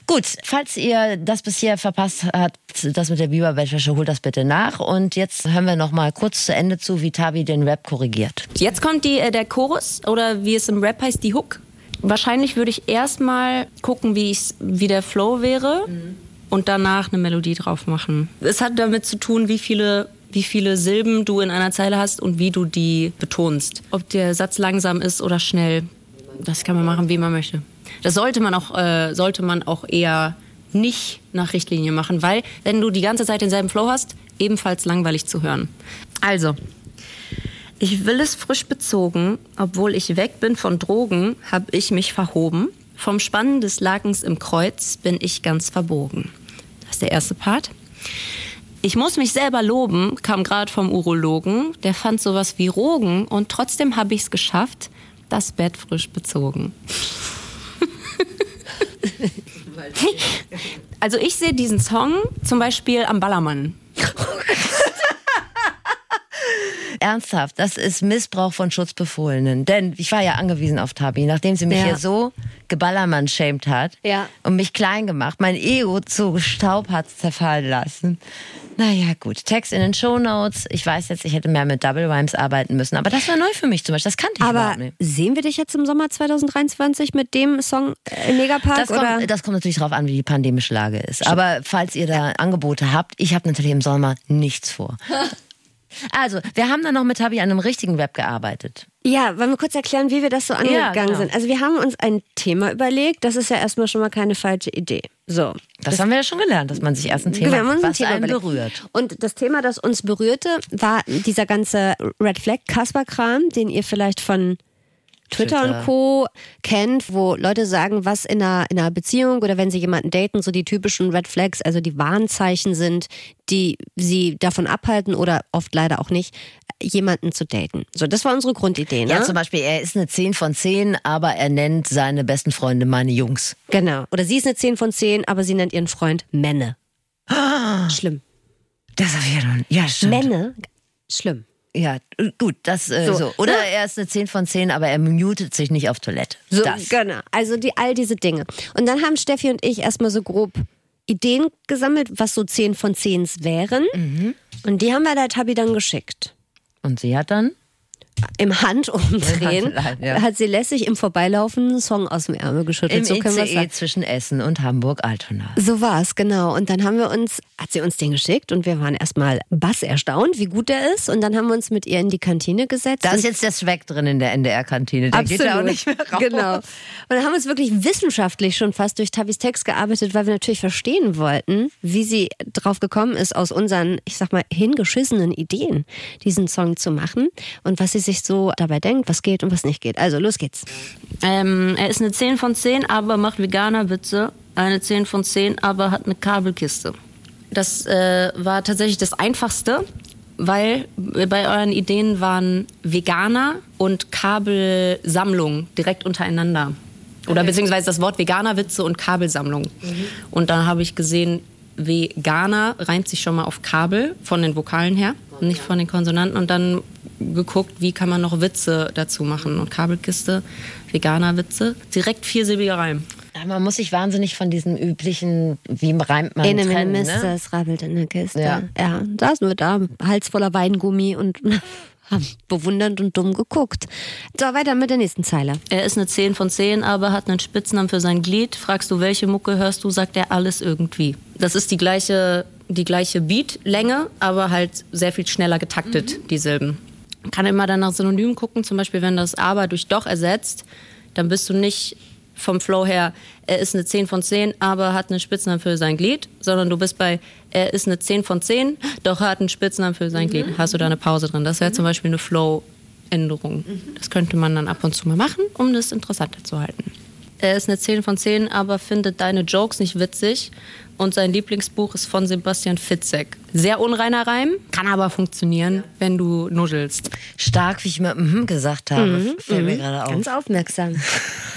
Gut, falls ihr das bisher verpasst habt, das mit der Biberbettwäsche, holt das bitte nach. Und jetzt hören wir noch mal kurz zu Ende zu, wie Tabi den Rap korrigiert. Jetzt kommt die, äh, der Chorus oder wie es im Rap heißt, die Hook. Wahrscheinlich würde ich erstmal gucken, wie, ich's, wie der Flow wäre und danach eine Melodie drauf machen. Es hat damit zu tun, wie viele, wie viele Silben du in einer Zeile hast und wie du die betonst. Ob der Satz langsam ist oder schnell, das kann man machen, wie man möchte. Das sollte man auch, äh, sollte man auch eher nicht nach Richtlinie machen, weil wenn du die ganze Zeit denselben Flow hast, ebenfalls langweilig zu hören. Also, ich will es frisch bezogen, obwohl ich weg bin von Drogen, hab ich mich verhoben. Vom Spannen des Lakens im Kreuz bin ich ganz verbogen. Das ist der erste Part. Ich muss mich selber loben, kam gerade vom Urologen. Der fand sowas wie Rogen und trotzdem habe ich es geschafft, das Bett frisch bezogen. Also ich sehe diesen Song zum Beispiel am Ballermann. [laughs] Ernsthaft, das ist Missbrauch von Schutzbefohlenen. Denn ich war ja angewiesen auf Tabi, nachdem sie mich Ja. hier so geballermann-shamed hat Ja. und mich klein gemacht, mein Ego zu Staub hat zerfallen lassen. Naja, gut. Text in den Shownotes. Ich weiß jetzt, ich hätte mehr mit Double Rhymes arbeiten müssen, aber das war neu für mich zum Beispiel. Das kannte ich Aber überhaupt nicht. sehen wir dich jetzt im Sommer 2023 mit dem Song äh, im Megapark? Das oder? kommt, das kommt natürlich darauf an, wie die pandemische Lage ist. Aber falls ihr da Angebote habt, ich habe natürlich im Sommer nichts vor. [laughs] Also, wir haben dann noch mit Tabi an einem richtigen Rap gearbeitet. Ja, wollen wir kurz erklären, wie wir das so angegangen genau. sind. Also wir haben uns ein Thema überlegt, das ist ja erstmal schon mal keine falsche Idee. So. Das, haben wir ja schon gelernt, dass man sich erst ein Thema, Wir haben uns ein was Thema einen überlegt. berührt. Und das Thema, das uns berührte, war dieser ganze Red Flag Kasper-Kram, den ihr vielleicht von Twitter, Twitter. und Co. kennt, wo Leute sagen, was in einer, in einer Beziehung oder wenn sie jemanden daten, so die typischen Red Flags, also die Warnzeichen sind, die sie davon abhalten oder oft leider auch nicht, jemanden zu daten. So, das war unsere Grundidee. Ne? Ja, zum Beispiel, er ist eine 10 von 10, aber er nennt seine besten Freunde meine Jungs. Genau. Oder sie ist eine 10 von 10, aber sie nennt ihren Freund Menne. Schlimm. Das habe ich ja noch Ja, stimmt. Menne? Schlimm. Ja, gut, das äh, So, so. Oder ne? er ist eine 10 von 10, aber er mutet sich nicht auf Toilette. So, das. Genau. Also die, all diese Dinge. Und dann haben Steffi und ich erstmal so grob Ideen gesammelt, was so 10 von 10 wären. Mhm. Und die haben wir der Tabi dann geschickt. Und sie hat dann Im Handumdrehen [laughs] ja. hat sie lässig im Vorbeilaufen einen Song aus dem Ärmel geschüttelt. im so können wir ICE sagen. zwischen Essen und Hamburg-Altona. So war es, genau. Und dann haben wir uns, hat sie uns den geschickt und wir waren erstmal bass erstaunt, wie gut der ist. Und dann haben wir uns mit ihr in die Kantine gesetzt. Da ist jetzt der Swag drin in der NDR-Kantine. Der geht ja auch nicht mehr raus. Genau. Und dann haben wir uns wirklich wissenschaftlich schon fast durch Tabis Text gearbeitet, weil wir natürlich verstehen wollten, wie sie drauf gekommen ist, aus unseren, ich sag mal, hingeschissenen Ideen, diesen Song zu machen und was sie sich so dabei denkt, was geht und was nicht geht. Also los geht's. Ähm, er ist eine 10 von 10, aber macht Veganer-Witze. Eine 10 von 10, aber hat eine Kabelkiste. Das äh, war tatsächlich das Einfachste, weil bei euren Ideen waren Veganer und Kabelsammlung direkt untereinander. Oder beziehungsweise das Wort Veganer-Witze und Kabelsammlung. Und dann habe ich gesehen, Veganer reimt sich schon mal auf Kabel von den Vokalen her, nicht von den Konsonanten. Und dann geguckt, wie kann man noch Witze dazu machen. Und Kabelkiste, Veganer-Witze, direkt viersilbiger Reim. Man muss sich wahnsinnig von diesen üblichen, wie reimt man mene, trennen, Mist, ne? es rabbelt in der Kiste. Ja. Ja. saßen wir da, Hals voller Weingummi und [laughs] haben bewundernd und dumm geguckt. So, weiter mit der nächsten Zeile. Er ist eine 10 von 10, aber hat einen Spitznamen für sein Glied. Fragst du, welche Mucke hörst du, sagt er alles irgendwie. Das ist die gleiche die gleiche Beatlänge, aber halt sehr viel schneller getaktet, die Silben. Man kann immer dann nach Synonymen gucken, zum Beispiel, wenn das aber durch doch ersetzt, dann bist du nicht vom Flow her, er ist eine 10 von 10, aber hat einen Spitznamen für sein Glied, sondern du bist bei, er ist eine 10 von 10, doch hat einen Spitznamen für sein Glied. Hast du da eine Pause drin? Das wäre zum Beispiel eine Flow-Änderung. Das könnte man dann ab und zu mal machen, um das interessanter zu halten. Er ist eine 10 von 10, aber findet deine Jokes nicht witzig. Und sein Lieblingsbuch ist von Sebastian Fitzek. Sehr unreiner Reim, kann aber funktionieren, wenn du nuschelst. Stark, wie ich mir mhm gesagt habe. Fällt mir gerade auf. Ganz aufmerksam.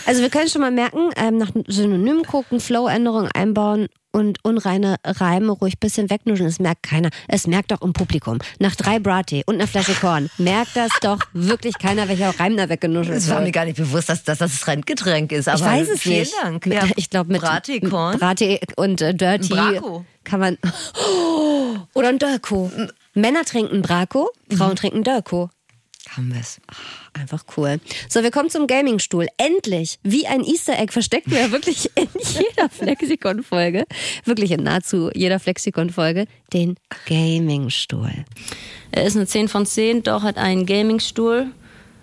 Also wir können schon mal merken, ähm, nach Synonymen gucken, Flow-Änderungen einbauen und unreine Reime ruhig ein bisschen wegnuscheln. Das merkt keiner. Es merkt doch im Publikum. Nach drei Brattee und einer Flasche Korn merkt das doch wirklich keiner, welcher Reim da weggenuschelt Es war mir wird. gar nicht bewusst, dass, dass das das Renngetränk ist. Aber Ich weiß es vielen nicht. Dank. Mit, Ja. [laughs] Ich glaube mit Brattee, Korn. Brattee und äh, Dirty Braco. kann man [gasps] oder ein Dörko. Männer trinken Braco, Frauen trinken Dörko. Haben wir es. Einfach cool. So, wir kommen zum Gaming-Stuhl. Endlich! Wie ein Easter Egg verstecken wir ja wirklich in [laughs] jeder Flexikon-Folge, wirklich in nahezu jeder Flexikon-Folge, den Gaming-Stuhl. Er ist eine 10 von 10, doch hat einen Gaming-Stuhl.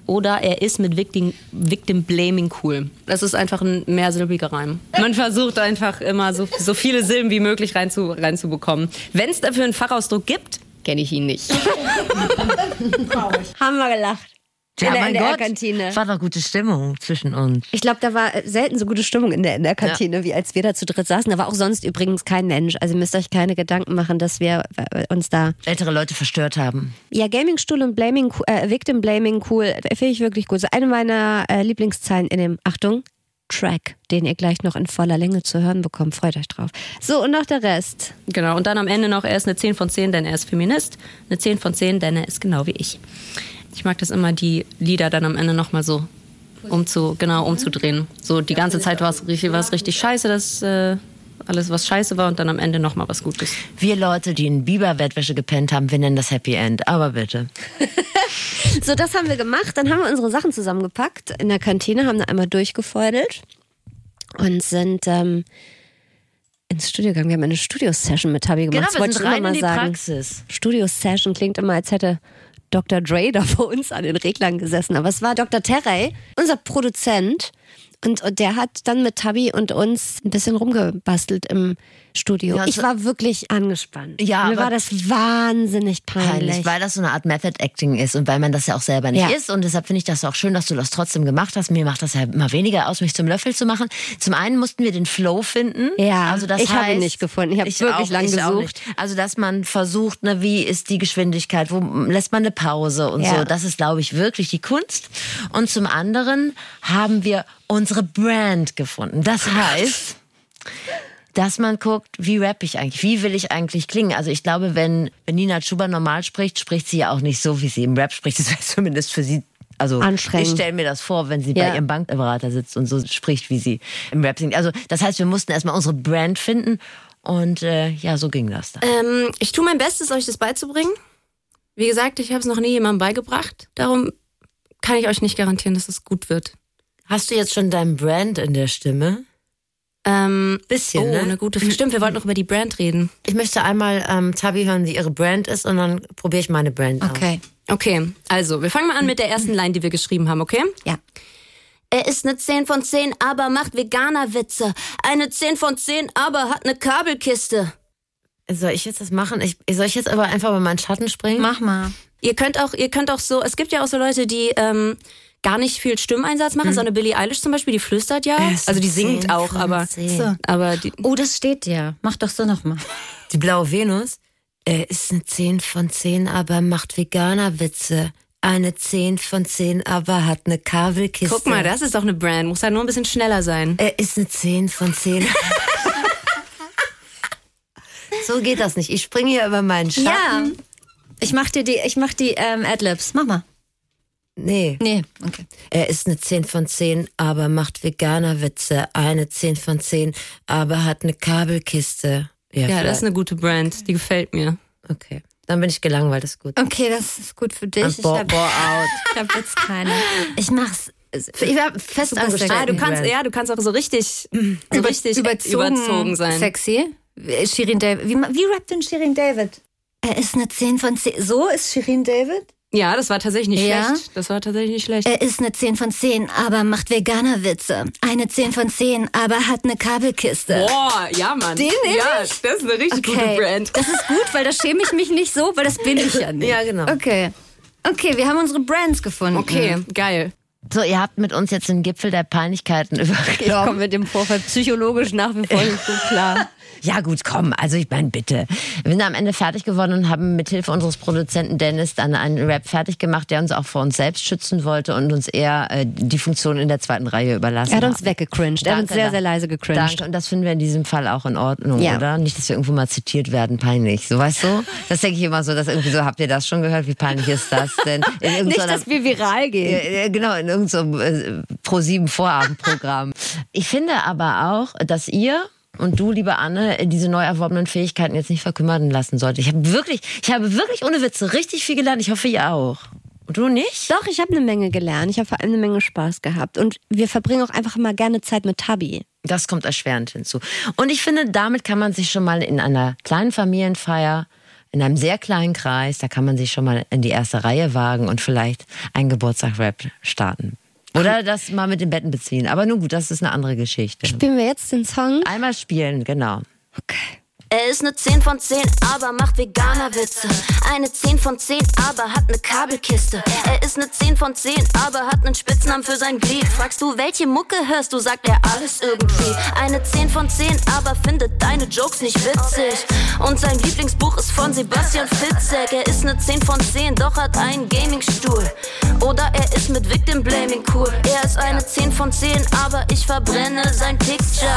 Oder er ist mit Victim, Victim Blaming cool. Das ist einfach ein mehrsilbiger Reim. Man versucht einfach immer so, so viele Silben wie möglich reinzu, reinzubekommen. Wenn es dafür einen Fachausdruck gibt, kenne ich ihn nicht. [laughs] Haben wir gelacht. Ja, in der mein Gott. NDR-Kantine. War doch gute Stimmung zwischen uns. Ich glaube, da war selten so gute Stimmung in der NDR-Kantine, wie als wir da zu dritt saßen. Da war auch sonst übrigens kein Mensch. Also ihr müsst euch keine Gedanken machen, dass wir äh, uns da Ältere Leute verstört haben. Ja, Gaming-Stuhl und Blaming, äh, Victim Blaming cool, finde ich wirklich gut. So eine meiner äh, Lieblingszeilen in dem, Achtung, Track, den ihr gleich noch in voller Länge zu hören bekommt. Freut euch drauf. So, und noch der Rest. Genau, und dann am Ende noch, er ist eine 10 von 10, denn er ist Feminist. Eine 10 von 10, denn er ist genau wie ich. Ich mag das immer, die Lieder dann am Ende nochmal so umzu, genau, umzudrehen. So die ganze Zeit war es richtig, war es richtig scheiße, dass äh, alles was scheiße war und dann am Ende nochmal was Gutes. Wir Leute, die in Biber-Bettwäsche gepennt haben, wir nennen das Happy End. Aber bitte. [laughs] So, das haben wir gemacht. Dann haben wir unsere Sachen zusammengepackt in der Kantine, haben da einmal durchgefeudelt und sind ähm, ins Studio gegangen. Wir haben eine Studio-Session mit Tabi gemacht. Genau, das wir wollte sind rein in die sagen. Praxis. Studio-Session klingt immer, als hätte Dr. Dre da vor uns an den Reglern gesessen. Aber es war Dr. Terrey, unser Produzent. Und, und der hat dann mit Tabi und uns ein bisschen rumgebastelt im Studio. Ja, ich war wirklich angespannt. Ja, Mir war das wahnsinnig peinlich. Peinlich, weil das so eine Art Method Acting ist und weil man das ja auch selber nicht Ja. ist. Und deshalb finde ich das auch schön, dass du das trotzdem gemacht hast. Mir macht das ja immer weniger aus, mich zum Löffel zu machen. Zum einen mussten wir den Flow finden. Ja, also das ich habe ihn nicht gefunden. Ich habe wirklich auch- lang ich auch gesucht. Also dass man versucht, ne, wie ist die Geschwindigkeit, wo lässt man eine Pause und Ja. so. Das ist, glaube ich, wirklich die Kunst. Und zum anderen haben wir unsere Brand gefunden. Das heißt dass man guckt, wie rap ich eigentlich, wie will ich eigentlich klingen. Also ich glaube, wenn, wenn Nina Schuber normal spricht, spricht sie ja auch nicht so, wie sie im Rap spricht. [laughs] Das wäre zumindest für sie, also ich stelle mir das vor, wenn sie Ja. bei ihrem Bankberater sitzt und so spricht, wie sie im Rap singt. Also das heißt, wir mussten erstmal unsere Brand finden und äh, ja, so ging das dann. Ähm, ich tue mein Bestes, euch das beizubringen. Wie gesagt, ich habe es noch nie jemandem beigebracht. Darum kann ich euch nicht garantieren, dass es gut wird. Hast du jetzt schon dein Brand in der Stimme? Ähm, Bisschen, oh, ne? eine gute. Stimmt, wir wollten noch über die Brand reden. Ich möchte einmal ähm, Tabi hören, wie ihre Brand ist und dann probiere ich meine Brand aus. Okay. Okay, also wir fangen mal an mit der ersten Line, die wir geschrieben haben, okay? Ja. Er ist eine 10 von 10, aber macht Veganer-Witze. Eine 10 von 10, aber hat eine Kabelkiste. Soll ich jetzt das machen? Ich, soll ich jetzt aber einfach über meinen Schatten springen? Mach mal. Ihr könnt auch, ihr könnt auch so, es gibt ja auch so Leute, die ähm, gar nicht viel Stimmeinsatz machen. So eine Billie Eilish zum Beispiel, die flüstert ja. ist Also die singt 10 auch, von aber, 10. So. aber die, Oh, das steht ja. Mach doch so nochmal. Die blaue Venus? Er ist eine 10 von 10, aber macht Veganer-Witze. Eine 10 von 10, aber hat eine Kabelkiste. guck mal, das ist doch eine Brand. Muss halt nur ein bisschen schneller sein. Er ist eine 10 von 10. [laughs] so geht das nicht. Ich springe hier über meinen Schatten. Ja. Ich mach dir die, ich mach die ähm, Adlibs. Mach mal. Nee. Nee, okay. Er ist eine 10 von 10, aber macht Veganer-Witze. Eine 10 von 10, aber hat eine Kabelkiste. Ja, das vielleicht. ist eine gute Brand. Die gefällt mir. Okay. Dann bin ich gelangweilt, ist gut. Okay, das ist gut für dich. Und Ich bore, hab, bore out. [laughs] ich hab jetzt keine. Ich mach's. Ich hab fest angestellt. Ah, du kannst, ja, du kannst auch so richtig, so richtig überzogen, überzogen sein. Sexy. Shirin David. Wie, wie rappt denn Shirin David? Er ist eine 10 von 10. So ist Shirin David? Ja, das war tatsächlich nicht Ja? schlecht. Das war tatsächlich nicht schlecht. Er ist eine 10 von 10, aber macht Veganer-Witze. Eine 10 von 10, aber hat eine Kabelkiste. Boah, ja, Mann. Den nehm Ja, ich? das ist eine richtig gute Brand. Das ist gut, weil da schäme ich mich nicht so, weil das bin ich ja nicht. Ja, genau. Okay. Okay, wir haben unsere Brands gefunden. Okay, geil. So, ihr habt mit uns jetzt den Gipfel der Peinlichkeiten [laughs] Ich komme mit dem Vorfall psychologisch nach wie vor nicht gut klar. Ja, gut, komm. Also, ich meine, bitte. Wir sind am Ende fertig geworden und haben mit Hilfe unseres Produzenten Dennis dann einen Rap fertig gemacht, der uns auch vor uns selbst schützen wollte und uns eher äh, die Funktion in der zweiten Reihe überlassen Er hat uns hat. weggecringed. Er hat uns sehr, sehr leise gecringed. Danke. Und das finden wir in diesem Fall auch in Ordnung, Ja. oder? Nicht, dass wir irgendwo mal zitiert werden, peinlich. So, weißt du? Das denke ich immer so, dass irgendwie so, habt ihr das schon gehört? Wie peinlich ist das denn? [laughs] Nicht, dass wir viral gehen. Genau, in irgendeinem äh, Pro7 Vorabendprogramm. Ich finde aber auch, dass ihr und du, liebe Anne, diese neu erworbenen Fähigkeiten jetzt nicht verkümmern lassen sollte. Ich habe wirklich, ich habe wirklich ohne Witze richtig viel gelernt. Ich hoffe, ihr auch. Und du nicht? Doch, ich habe eine Menge gelernt. Ich habe vor allem eine Menge Spaß gehabt. Und wir verbringen auch einfach immer gerne Zeit mit Tabi. Das kommt erschwerend hinzu. Und ich finde, damit kann man sich schon mal in einer kleinen Familienfeier, in einem sehr kleinen Kreis, da kann man sich schon mal in die erste Reihe wagen und vielleicht einen Geburtstagsrap starten. Oder das mal mit den Betten beziehen. Aber nun gut, das ist eine andere Geschichte. Spielen wir jetzt den Song? Einmal spielen, genau. Okay. Er ist ne 10 von 10, aber macht Veganer-Witze. Eine 10 von 10, aber hat ne Kabelkiste. Er ist ne 10 von 10, aber hat nen Spitznamen für sein Glied. Fragst du, welche Mucke hörst du, sagt er alles irgendwie. Eine 10 von 10, aber findet deine Jokes nicht witzig. Und sein Lieblingsbuch ist von Sebastian Fitzek. Er ist ne 10 von 10, doch hat einen Gamingstuhl. Oder er ist mit Victim Blaming cool. Er ist eine 10 von 10, aber ich verbrenne sein Picture.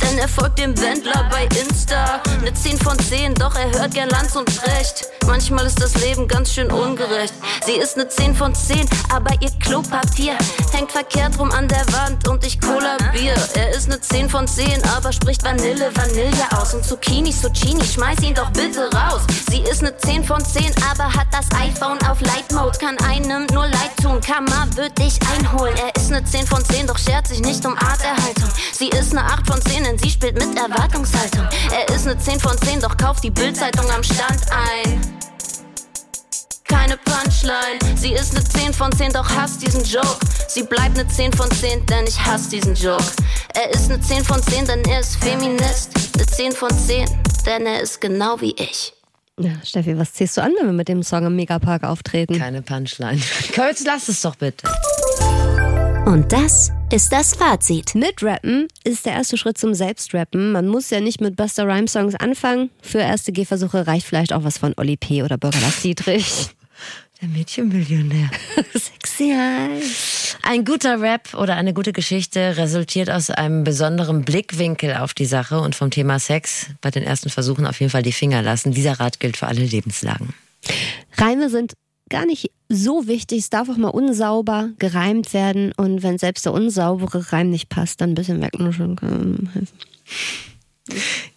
Denn er folgt dem Wendler bei Insta. Ne 10 von 10, doch er hört gern Lanz und Brecht. Manchmal ist das Leben ganz schön ungerecht. Sie ist ne 10 von 10, aber ihr Klopapier hängt verkehrt rum an der Wand und ich kollabier. Er ist ne 10 von 10, aber spricht Vanille, Vanille aus. Und Zucchini, Zucchini, schmeiß ihn doch bitte raus. Sie ist ne 10 von 10, aber hat das iPhone auf Light Mode. Kann einem nur leid tun, Kammer wird dich einholen. Er ist ne 10 von 10, doch schert sich nicht um Arterhaltung. Sie ist ne 8 von 10, denn sie spielt mit Erwartungshaltung. Er ist ne 10 von 10, doch kauft die Bildzeitung am Stand ein. Keine Punchline, sie ist ne 10 von 10, doch hasst diesen Joke. Sie bleibt ne 10 von 10, denn ich hasse diesen Joke. Er ist ne 10 von 10, denn er ist Feminist. Ne 10 von 10, denn er ist genau wie ich. Ja, Steffi, was ziehst du an, wenn wir mit dem Song im Megapark auftreten? Keine Punchline. [laughs] Kölz, lass es doch bitte. Und das ist das Fazit. Mitrappen ist der erste Schritt zum Selbstrappen. Man muss ja nicht mit Buster Rhyme Songs anfangen. Für erste Gehversuche reicht vielleicht auch was von Oli P. oder Bürgerlass Dietrich. [laughs] Der Mädchenmillionär. [laughs] Sexy. Ein guter Rap oder eine gute Geschichte resultiert aus einem besonderen Blickwinkel auf die Sache und vom Thema Sex bei den ersten Versuchen auf jeden Fall die Finger lassen. Dieser Rat gilt für alle Lebenslagen. Reime sind gar nicht so wichtig. Es darf auch mal unsauber gereimt werden. Und wenn selbst der unsaubere Reim nicht passt, dann ein bisschen wegnuscheln kann helfen.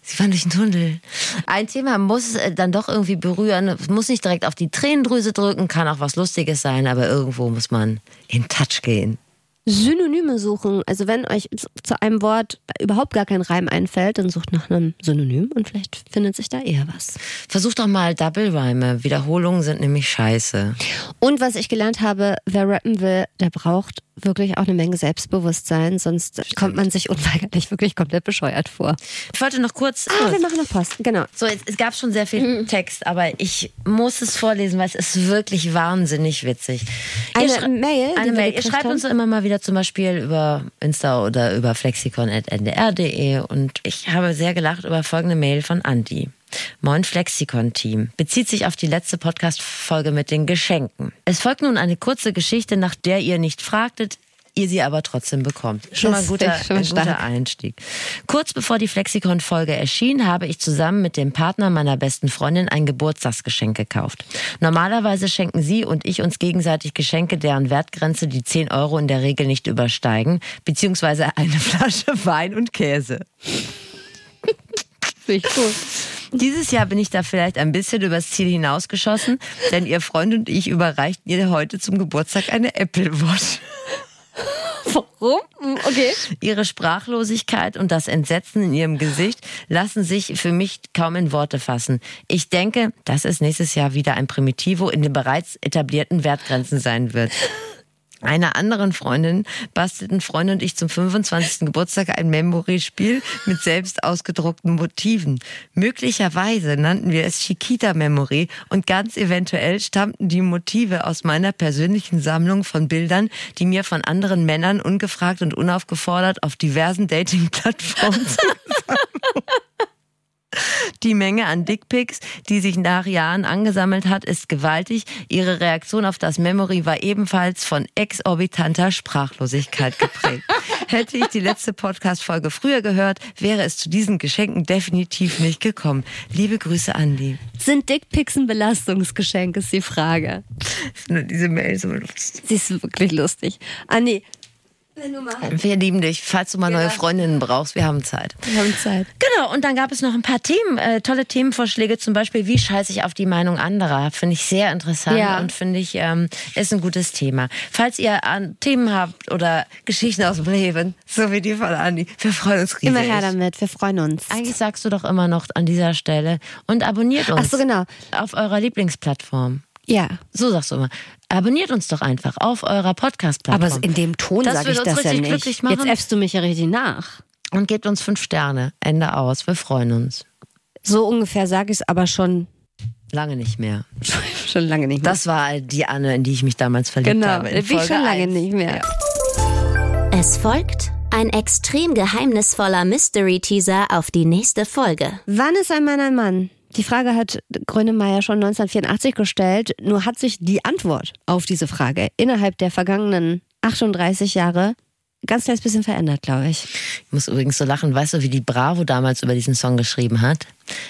Sie fand ich ein Tunnel. Ein Thema muss äh, dann doch irgendwie berühren. Es muss nicht direkt auf die Tränendrüse drücken, kann auch was Lustiges sein, aber irgendwo muss man in Touch gehen. Synonyme suchen. Also wenn euch zu einem Wort überhaupt gar kein Reim einfällt, dann sucht nach einem Synonym und vielleicht findet sich da eher was. Versucht doch mal Double-Rhyme. Wiederholungen sind nämlich scheiße. Und was ich gelernt habe, wer rappen will, der braucht wirklich auch eine Menge Selbstbewusstsein, sonst kommt man sich unweigerlich wirklich komplett bescheuert vor. Ich wollte noch kurz. Ah, wir machen noch Post, genau. So, jetzt, es gab schon sehr viel Text, aber ich muss es vorlesen, weil es ist wirklich wahnsinnig witzig. Ihr Eine schrei- Mail, Eine Mail. Ihr schreibt haben. uns immer mal wieder zum Beispiel über Insta oder über flexikon.ndr.de und ich habe sehr gelacht über folgende Mail von Andi. Moin Flexikon-Team. Bezieht sich auf die letzte Podcast-Folge mit den Geschenken. Es folgt nun eine kurze Geschichte, nach der ihr nicht fragtet, ihr sie aber trotzdem bekommt. Schon mal ein guter, ein guter. Einstieg. Kurz bevor die Flexikon-Folge erschien, habe ich zusammen mit dem Partner meiner besten Freundin ein Geburtstagsgeschenk gekauft. Normalerweise schenken sie und ich uns gegenseitig Geschenke, deren Wertgrenze die 10 Euro in der Regel nicht übersteigen, beziehungsweise eine [laughs] Flasche Wein und Käse. Finde ich gut. Dieses Jahr bin ich da vielleicht ein bisschen übers Ziel hinausgeschossen, denn ihr Freund und ich überreichten ihr heute zum Geburtstag eine Apple Watch. Warum? Okay. Ihre Sprachlosigkeit und das Entsetzen in ihrem Gesicht lassen sich für mich kaum in Worte fassen. Ich denke, dass es nächstes Jahr wieder ein Primitivo in den bereits etablierten Wertgrenzen sein wird. Einer anderen Freundin bastelten Freunde und ich zum 25. Geburtstag ein Memory-Spiel mit selbst ausgedruckten Motiven. Möglicherweise nannten wir es Chiquita Memory und ganz eventuell stammten die Motive aus meiner persönlichen Sammlung von Bildern, die mir von anderen Männern ungefragt und unaufgefordert auf diversen Dating-Plattformen [laughs] Die Menge an Dickpics, die sich nach Jahren angesammelt hat, ist gewaltig. Ihre Reaktion auf das Memory war ebenfalls von exorbitanter Sprachlosigkeit geprägt. [laughs] Hätte ich die letzte Podcast-Folge früher gehört, wäre es zu diesen Geschenken definitiv nicht gekommen. Liebe Grüße, Andi. Sind Dickpics ein Belastungsgeschenk, ist die Frage. Nur diese Mail so lustig. Sie ist wirklich lustig. Andi, Wir lieben dich. Falls du mal neue Freundinnen brauchst, wir haben Zeit. wir haben Zeit. Genau, und dann gab es noch ein paar Themen, äh, tolle Themenvorschläge, zum Beispiel, wie scheiße ich auf die Meinung anderer? Finde ich sehr interessant Ja. und finde ich, ähm, ist ein gutes Thema. Falls ihr an Themen habt oder Geschichten aus dem Leben, so wie die von Andi, wir freuen uns riesig. Immer her damit, wir freuen uns. Eigentlich sagst du doch immer noch an dieser Stelle und abonniert uns Ach so, genau. auf eurer Lieblingsplattform. Ja. So sagst du immer. Abonniert uns doch einfach auf eurer Podcast-Plattform. Aber in dem Ton sage ich uns das ja richtig nicht. glücklich machen. Jetzt äffst du mich ja richtig nach. und gebt uns fünf Sterne. Ende aus. Wir freuen uns. So ungefähr sage ich es aber schon, Lange nicht mehr. [laughs] schon lange nicht mehr. Das war die Anne, in die ich mich damals verliebt genau, habe. ich Folge schon lange 1. nicht mehr. Es folgt ein extrem geheimnisvoller Mystery-Teaser auf die nächste Folge. Wann ist ein Mann ein Mann? Die Frage hat Grönemeyer schon 1984 gestellt, nur hat sich die Antwort auf diese Frage innerhalb der vergangenen 38 Jahre ganz kleines bisschen verändert, glaube ich. Ich muss übrigens so lachen. Weißt du, wie die Bravo damals über diesen Song geschrieben hat?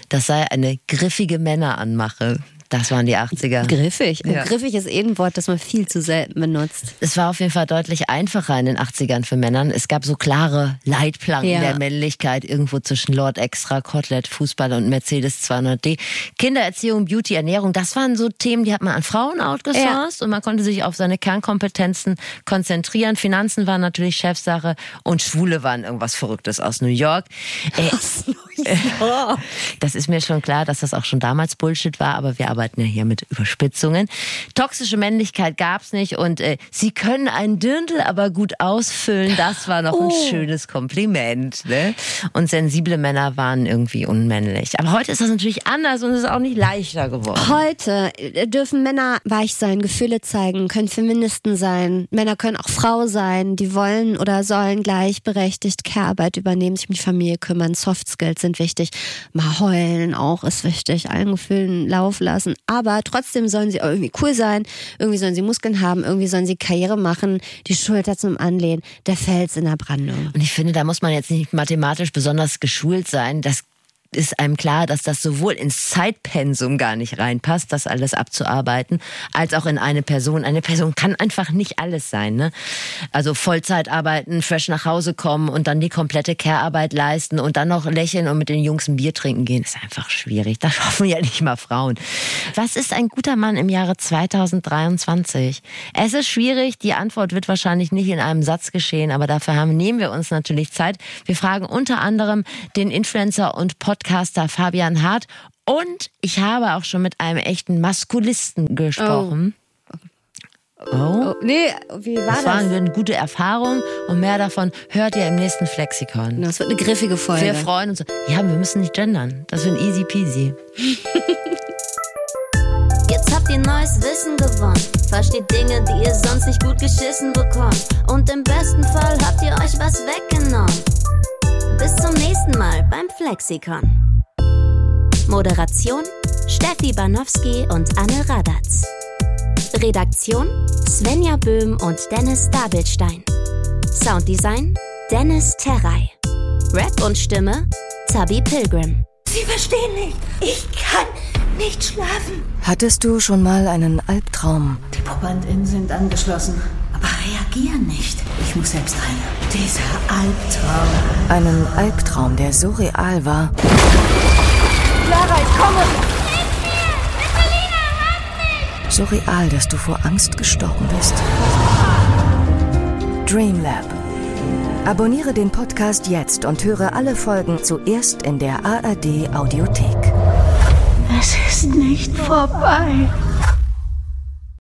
Das sei eine griffige Männeranmache. Das waren die 80er. Griffig. Und Ja. griffig ist eh ein Wort, das man viel zu selten benutzt. Es war auf jeden Fall deutlich einfacher in den 80ern für Männern. Es gab so klare Leitplanken Ja. der Männlichkeit irgendwo zwischen Lord Extra, Kotelett, Fußball und Mercedes 200D. Kindererziehung, Beauty, Ernährung, das waren so Themen, die hat man an Frauen outgesourced und man konnte sich auf seine Kernkompetenzen konzentrieren. Finanzen waren natürlich Chefsache und Schwule waren irgendwas Verrücktes aus New York. Äh, [laughs] das ist mir schon klar, dass das auch schon damals Bullshit war, aber wir arbeiten ja hier mit Überspitzungen. Toxische Männlichkeit gab's nicht und äh, sie können einen Dirndl aber gut ausfüllen. Das war noch ein schönes Kompliment. Ne? Und sensible Männer waren irgendwie unmännlich. Aber heute ist das natürlich anders und es ist auch nicht leichter geworden. Heute äh, dürfen Männer weich sein, Gefühle zeigen, können Feministen sein. Männer können auch Frau sein, die wollen oder sollen gleichberechtigt Care-Arbeit übernehmen, sich um die Familie kümmern. Soft Skills sind wichtig. Mal heulen auch ist wichtig, allen Gefühlen Lauf lassen. Aber trotzdem sollen sie irgendwie cool sein, irgendwie sollen sie Muskeln haben, irgendwie sollen sie Karriere machen, die Schulter zum Anlehnen, der Fels in der Brandung. Und ich finde, da muss man jetzt nicht mathematisch besonders geschult sein. Das ist einem klar, dass das sowohl ins Zeitpensum gar nicht reinpasst, das alles abzuarbeiten, als auch in eine Person. Eine Person kann einfach nicht alles sein. Ne? Also Vollzeit arbeiten, fresh nach Hause kommen und dann die komplette Care-Arbeit leisten und dann noch lächeln und mit den Jungs ein Bier trinken gehen, ist einfach schwierig. Das [laughs] schaffen ja nicht mal Frauen. Was ist ein guter Mann im Jahre 2023? Es ist schwierig. Die Antwort wird wahrscheinlich nicht in einem Satz geschehen, aber dafür haben, nehmen wir uns natürlich Zeit. Wir fragen unter anderem den Influencer und Podcaster Fabian Hart und ich habe auch schon mit einem echten Maskulisten gesprochen. Oh. Oh, nee, wie war Das war das? eine gute Erfahrung und mehr davon hört ihr im nächsten Flexikon. Das wird eine griffige Folge. Wir freuen uns. Ja, wir müssen nicht gendern. Das wird easy peasy. [laughs] Jetzt habt ihr neues Wissen gewonnen. Versteht Dinge, die ihr sonst nicht gut geschissen bekommt. Und im besten Fall habt ihr euch was weggenommen. Bis zum nächsten Mal beim Flexikon. Moderation Steffi Banowski und Anne Radatz. Redaktion Svenja Böhm und Dennis Dabelstein. Sounddesign Dennis Terrei. Rap und Stimme Zabi Pilgrim. Sie verstehen nicht. Ich kann nicht schlafen. Hattest du schon mal einen Albtraum? Die Probandinnen sind angeschlossen, aber reagieren nicht. Ich muss selbst rein. Dieser Albtraum. Einen Albtraum, der so real war, Clara, ich komme! so real, dass du vor Angst gestorben bist. Dreamlab. Abonniere den Podcast jetzt und höre alle Folgen zuerst in der ARD Audiothek. Es ist nicht vorbei.